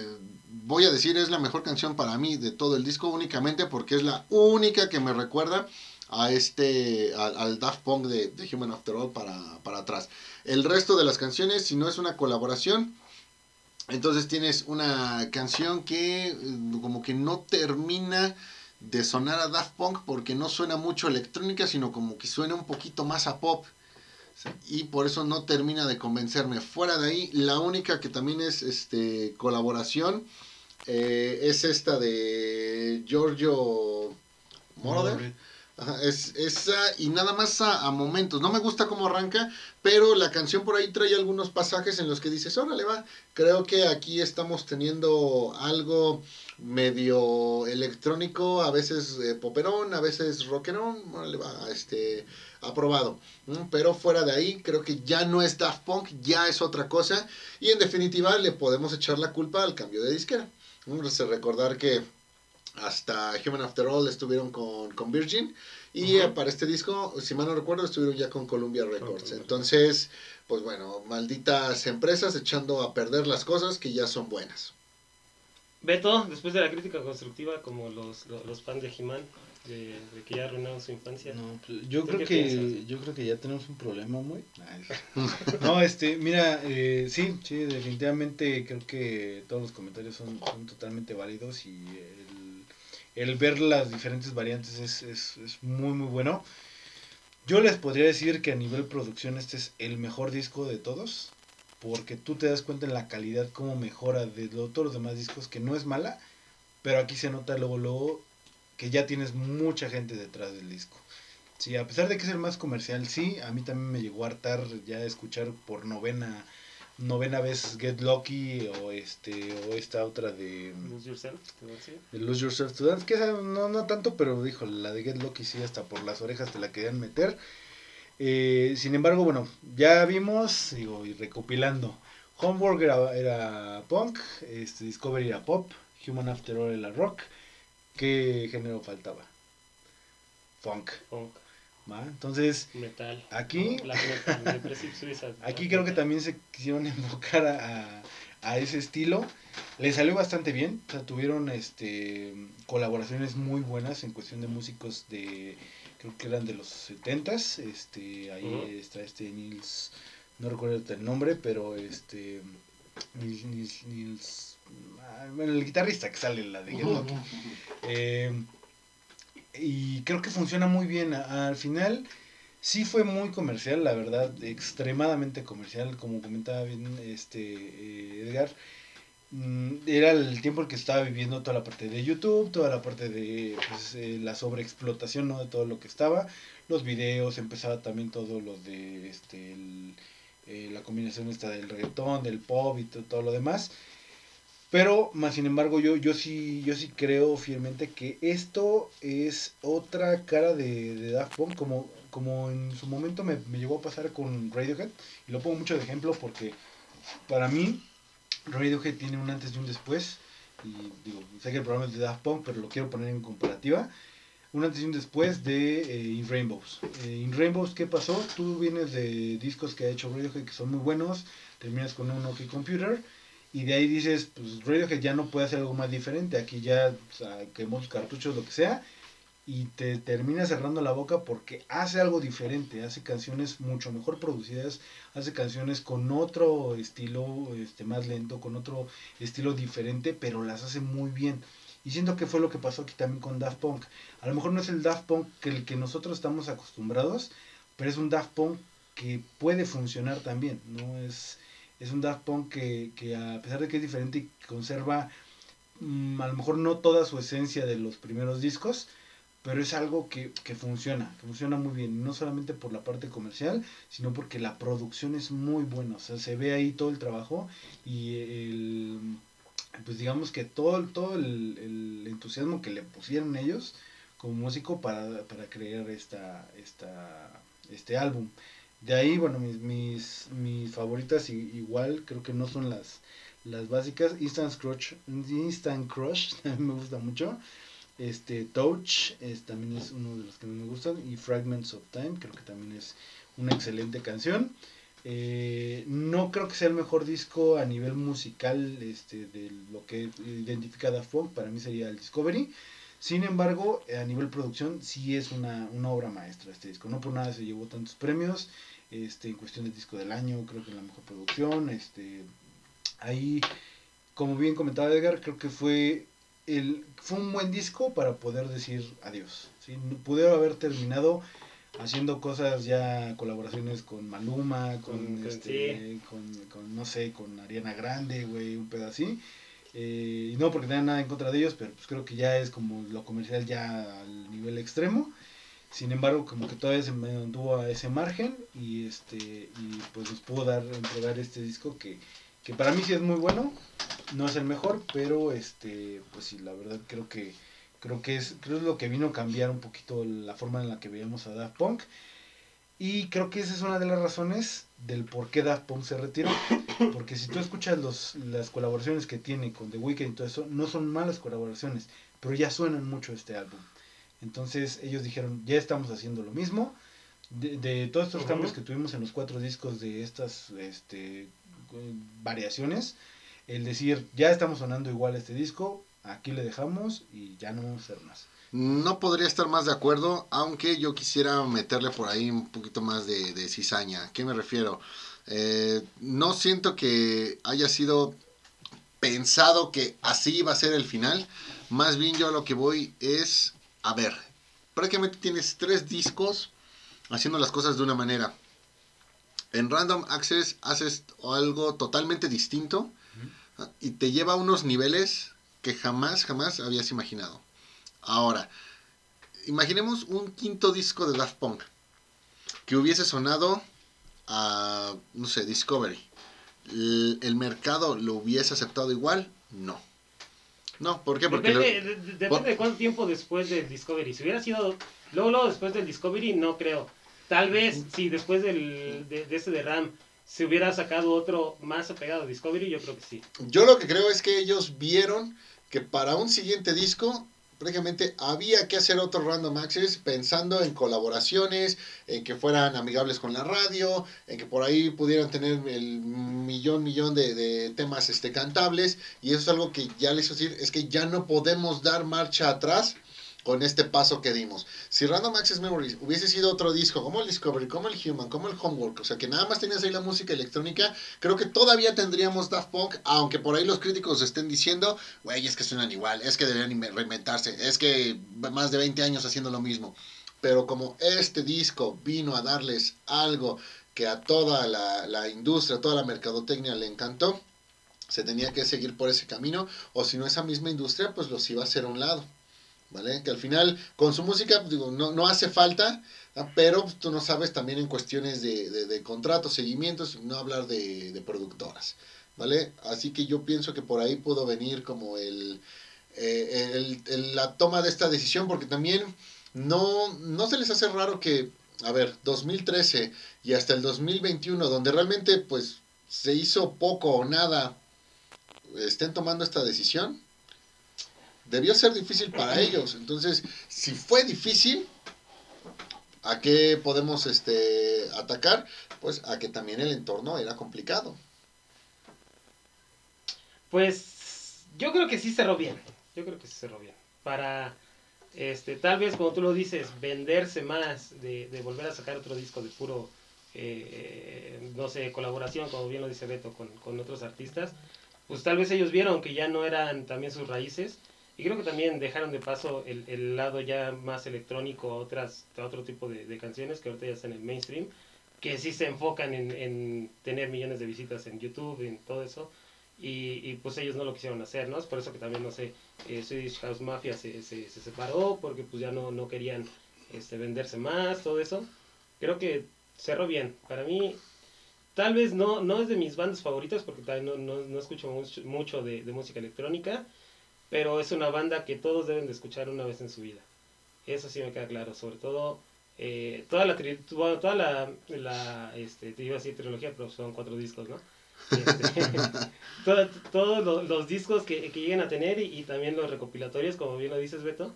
voy a decir es la mejor canción para mí de todo el disco, únicamente porque es la única que me recuerda a este, al, Daft Punk de, Human After All para, para atrás. El resto de las canciones, si no es una colaboración, entonces tienes una canción que eh, como que no termina de sonar a Daft Punk porque no suena mucho electrónica, sino como que suena un poquito más a pop. Y por eso no termina de convencerme. Fuera de ahí, la única que también es este colaboración eh, es esta de Giorgio Moroder es esa y nada más a, momentos. No me gusta cómo arranca, pero la canción por ahí trae algunos pasajes en los que dices, órale va. Creo que aquí estamos teniendo algo medio electrónico, a veces eh, poperón, a veces rockerón, órale va, este, aprobado. Pero fuera de ahí, creo que ya no es Daft Punk, ya es otra cosa. Y en definitiva le podemos echar la culpa al cambio de disquera. recordar que hasta Human After All estuvieron con, Virgin. Y para este disco, si mal no recuerdo, estuvieron ya con Columbia Records. Entonces, pues bueno, malditas empresas echando a perder las cosas que ya son buenas. Beto, después de la crítica constructiva, como los, los, fans de He-Man, de, que ya arruinaron su infancia. No, pues, yo creo que yo creo que ya tenemos un problema muy. *laughs* no, este, mira, eh, sí, sí, definitivamente creo que todos los comentarios son, son totalmente válidos y el el ver las diferentes variantes es, es, es, muy muy bueno. Yo les podría decir que a nivel producción este es el mejor disco de todos, porque tú te das cuenta en la calidad cómo mejora de todos los demás discos, que no es mala, pero aquí se nota luego luego que ya tienes mucha gente detrás del disco. Sí, a pesar de que es el más comercial, sí, a mí también me llegó a hartar ya escuchar por novena novena vez Get Lucky o este o esta otra de Lose Yourself de Lose Yourself to Dance que no, no tanto pero dijo la de Get Lucky sí hasta por las orejas te la querían meter. Eh, sin embargo bueno ya vimos digo y recopilando Homework era, punk este Discovery era pop Human After All era rock qué género faltaba funk. Funk entonces, metal. aquí, *laughs* aquí creo que también se quisieron *laughs* enfocar a, a, ese estilo. Le salió bastante bien, o sea, tuvieron este colaboraciones muy buenas en cuestión de músicos de, creo que eran de los 70 este, ahí está este Nils, no recuerdo el nombre, pero este, Nils, Nils, ah, bueno, el guitarrista que sale en la de Get y creo que funciona muy bien. Al final sí fue muy comercial, la verdad, extremadamente comercial, como comentaba bien este eh, Edgar. Mm, era el tiempo en que estaba viviendo toda la parte de YouTube, toda la parte de pues, eh, la sobreexplotación ¿no? de todo lo que estaba, los videos, empezaba también todo lo de este, eh, la combinación esta del reggaetón, del pop y todo lo demás. Pero, más sin embargo, yo, yo sí, yo sí creo fielmente que esto es otra cara de, de Daft Punk, como, como en su momento me, me llegó a pasar con Radiohead, y lo pongo mucho de ejemplo porque para mí Radiohead tiene un antes y un después, y digo, sé que el programa es de Daft Punk, pero lo quiero poner en comparativa, un antes y un después de eh, In Rainbows. Eh, In Rainbows, ¿qué pasó? Tú vienes de discos que ha hecho Radiohead que son muy buenos, terminas con un OK Computer, y de ahí dices, pues Radiohead ya no puede hacer algo más diferente, aquí ya o sea, quemó cartuchos, lo que sea, y te termina cerrando la boca porque hace algo diferente, hace canciones mucho mejor producidas, hace canciones con otro estilo este, más lento, con otro estilo diferente, pero las hace muy bien. Y siento que fue lo que pasó aquí también con Daft Punk. A lo mejor no es el Daft Punk que el que nosotros estamos acostumbrados, pero es un Daft Punk que puede funcionar también, no es es un Daft Punk que, a pesar de que es diferente y conserva mm, a lo mejor no toda su esencia de los primeros discos, pero es algo que, funciona, que funciona muy bien, no solamente por la parte comercial, sino porque la producción es muy buena, o sea, se ve ahí todo el trabajo y el, pues digamos que todo, todo el, entusiasmo que le pusieron ellos como músico para, para crear esta, esta, este álbum. De ahí, bueno, mis, mis, mis favoritas igual, creo que no son las, las básicas. Instant Crush, Instant Crush, *laughs* me gusta mucho. Este, Touch también es uno de los que me gustan. Y Fragments of Time, creo que también es una excelente canción. Eh, no creo que sea el mejor disco a nivel musical este, de lo que identifica Daft Punk. Para mí sería el Discovery. Sin embargo, a nivel producción sí es una, una obra maestra este disco. No por nada se llevó tantos premios. Este, en cuestión de disco del año, creo que la mejor producción. Este, ahí, como bien comentaba Edgar, creo que fue el, fue un buen disco para poder decir adiós. ¿sí? Pudieron haber terminado haciendo cosas ya, colaboraciones con Maluma, con, este, con, no sé, con Ariana Grande, güey, un pedo así. Eh, y no porque tenga nada en contra de ellos, pero pues creo que ya es como lo comercial ya al nivel extremo. Sin embargo, como que todavía se mantuvo a ese margen y este y pues nos pudo dar entregar este disco que que para mí sí es muy bueno, no es el mejor, pero este, pues sí, la verdad creo que creo que es creo es lo que vino a cambiar un poquito la forma en la que veíamos a Daft Punk. Y creo que esa es una de las razones del por qué Daft Punk se retiró, porque si tú escuchas los, las colaboraciones que tiene con The Weeknd y todo eso, no son malas colaboraciones, pero ya suenan mucho este álbum. Entonces ellos dijeron, ya estamos haciendo lo mismo. De, de todos estos cambios que tuvimos en los cuatro discos de estas este, variaciones, el decir, ya estamos sonando igual este disco, aquí le dejamos y ya no vamos a hacer más. No podría estar más de acuerdo, aunque yo quisiera meterle por ahí un poquito más de, cizaña. ¿A qué me refiero? Eh, no siento que haya sido pensado que así iba a ser el final. Más bien yo a lo que voy es, a ver, prácticamente tienes tres discos haciendo las cosas de una manera. En Random Access haces algo totalmente distinto y te lleva a unos niveles que jamás, jamás habías imaginado. Ahora, imaginemos un quinto disco de Daft Punk que hubiese sonado a, no sé, Discovery. ¿El, mercado lo hubiese aceptado igual? No. No, ¿por qué? Porque depende, de cuánto tiempo después del Discovery. Si hubiera sido luego, luego después del Discovery, no creo. Tal vez si después del, de, de ese de RAM se hubiera sacado otro más apegado a Discovery, yo creo que sí. Yo lo que creo es que ellos vieron que para un siguiente disco prácticamente había que hacer otro Random Access pensando en colaboraciones, en que fueran amigables con la radio, en que por ahí pudieran tener el millón, millón de, temas este, cantables. Y eso es algo que ya les quiero decir, es que ya no podemos dar marcha atrás con este paso que dimos. Si Random Access Memories hubiese sido otro disco, como el Discovery, como el Human, como el Homework, o sea que nada más tenías ahí la música electrónica, creo que todavía tendríamos Daft Punk, aunque por ahí los críticos estén diciendo, güey, es que suenan igual, es que deberían reinventarse, es que más de 20 años haciendo lo mismo. Pero como este disco vino a darles algo que a toda la, la industria, a toda la mercadotecnia le encantó, se tenía que seguir por ese camino, o si no esa misma industria, pues los iba a hacer a un lado. ¿Vale? Que al final con su música, digo, no, no hace falta, pero tú no sabes también en cuestiones de, de, contratos, seguimientos, no hablar de, productoras, ¿vale? Así que yo pienso que por ahí pudo venir como el, eh, el, la toma de esta decisión, porque también no, no se les hace raro que, a ver, 2013 y hasta el 2021, donde realmente pues se hizo poco o nada, estén tomando esta decisión debió ser difícil para ellos. Entonces, si fue difícil, ¿a qué podemos este, atacar? Pues a que también el entorno era complicado. Pues yo creo que sí cerró bien. Yo creo que sí cerró bien. Para, este, tal vez como tú lo dices, venderse más, de, volver a sacar otro disco de puro, eh, no sé, colaboración, como bien lo dice Beto, con, con otros artistas, pues tal vez ellos vieron que ya no eran también sus raíces y creo que también dejaron de paso el, el lado ya más electrónico a, otras, a otro tipo de, canciones que ahorita ya están en el mainstream, que sí se enfocan en, en tener millones de visitas en YouTube, en todo eso. Y, y, pues ellos no lo quisieron hacer, ¿no? Es por eso que también, no sé, eh, Swedish House Mafia se, se, se, separó porque pues ya no, no querían este, venderse más, todo eso. Creo que cerró bien. Para mí, tal vez no, no es de mis bandas favoritas porque también no, no, no escucho mucho, mucho de música electrónica pero es una banda que todos deben de escuchar una vez en su vida. Eso sí me queda claro, sobre todo eh, toda la toda la, la este, te iba a trilogía, pero son cuatro discos, ¿no? Este, *laughs* todos los, discos que, que, lleguen a tener y, también los recopilatorios, como bien lo dices Beto,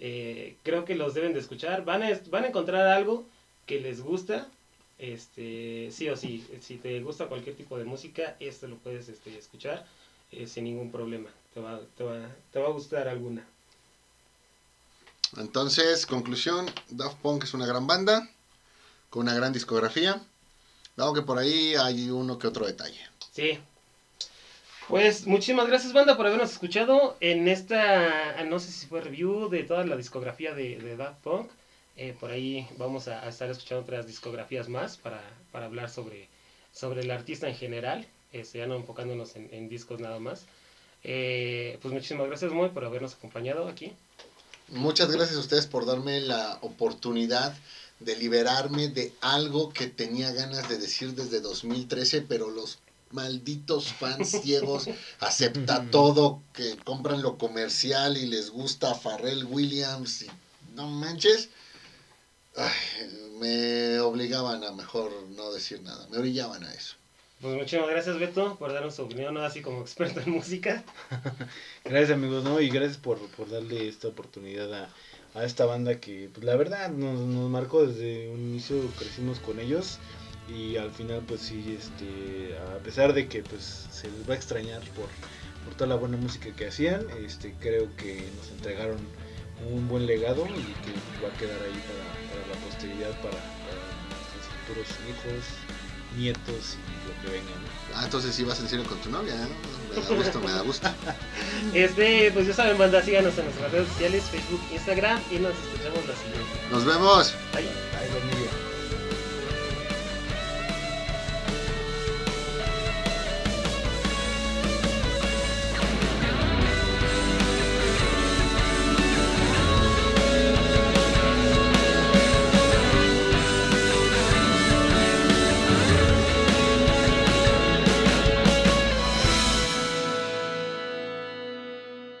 Eh, creo que los deben de escuchar. Van a, van a encontrar algo que les gusta. Este, sí o sí, si te gusta cualquier tipo de música, esto lo puedes este, escuchar eh, sin ningún problema. Te va, te, va, te va a gustar alguna. Entonces, conclusión, Daft Punk es una gran banda, con una gran discografía, aunque por ahí hay uno que otro detalle. Sí. Pues muchísimas gracias banda por habernos escuchado en esta, no sé si fue review de toda la discografía de, de Daft Punk. Eh, por ahí vamos a, estar escuchando otras discografías más para, para hablar sobre, sobre el artista en general, este, ya no enfocándonos en, en discos nada más. Eh, pues muchísimas gracias Moy por habernos acompañado aquí. Muchas gracias a ustedes por darme la oportunidad de liberarme de algo que tenía ganas de decir desde 2013, pero los malditos fans *laughs* ciegos acepta todo, que compran lo comercial y les gusta Farrell Williams y no manches. me obligaban a mejor no decir nada, me orillaban a eso. Pues muchísimas gracias Beto por darnos su opinión, así como experto en música. *laughs* gracias amigos, ¿no? Y gracias por, por darle esta oportunidad a, a esta banda que pues la verdad nos, nos, marcó desde un inicio, crecimos con ellos y al final pues sí, este, a pesar de que pues se les va a extrañar por, por toda la buena música que hacían, este, creo que nos entregaron un buen legado y que va a quedar ahí para, para la posteridad, para, para nuestros futuros hijos, nietos y lo que venga. Ah, entonces sí vas en serio con tu novia, Me da gusto, me da gusto. *laughs* Este, pues ya saben, banda, síganos en nuestras redes sociales, Facebook, Instagram y nos escuchamos la siguiente. Nos vemos. Bye. Bye,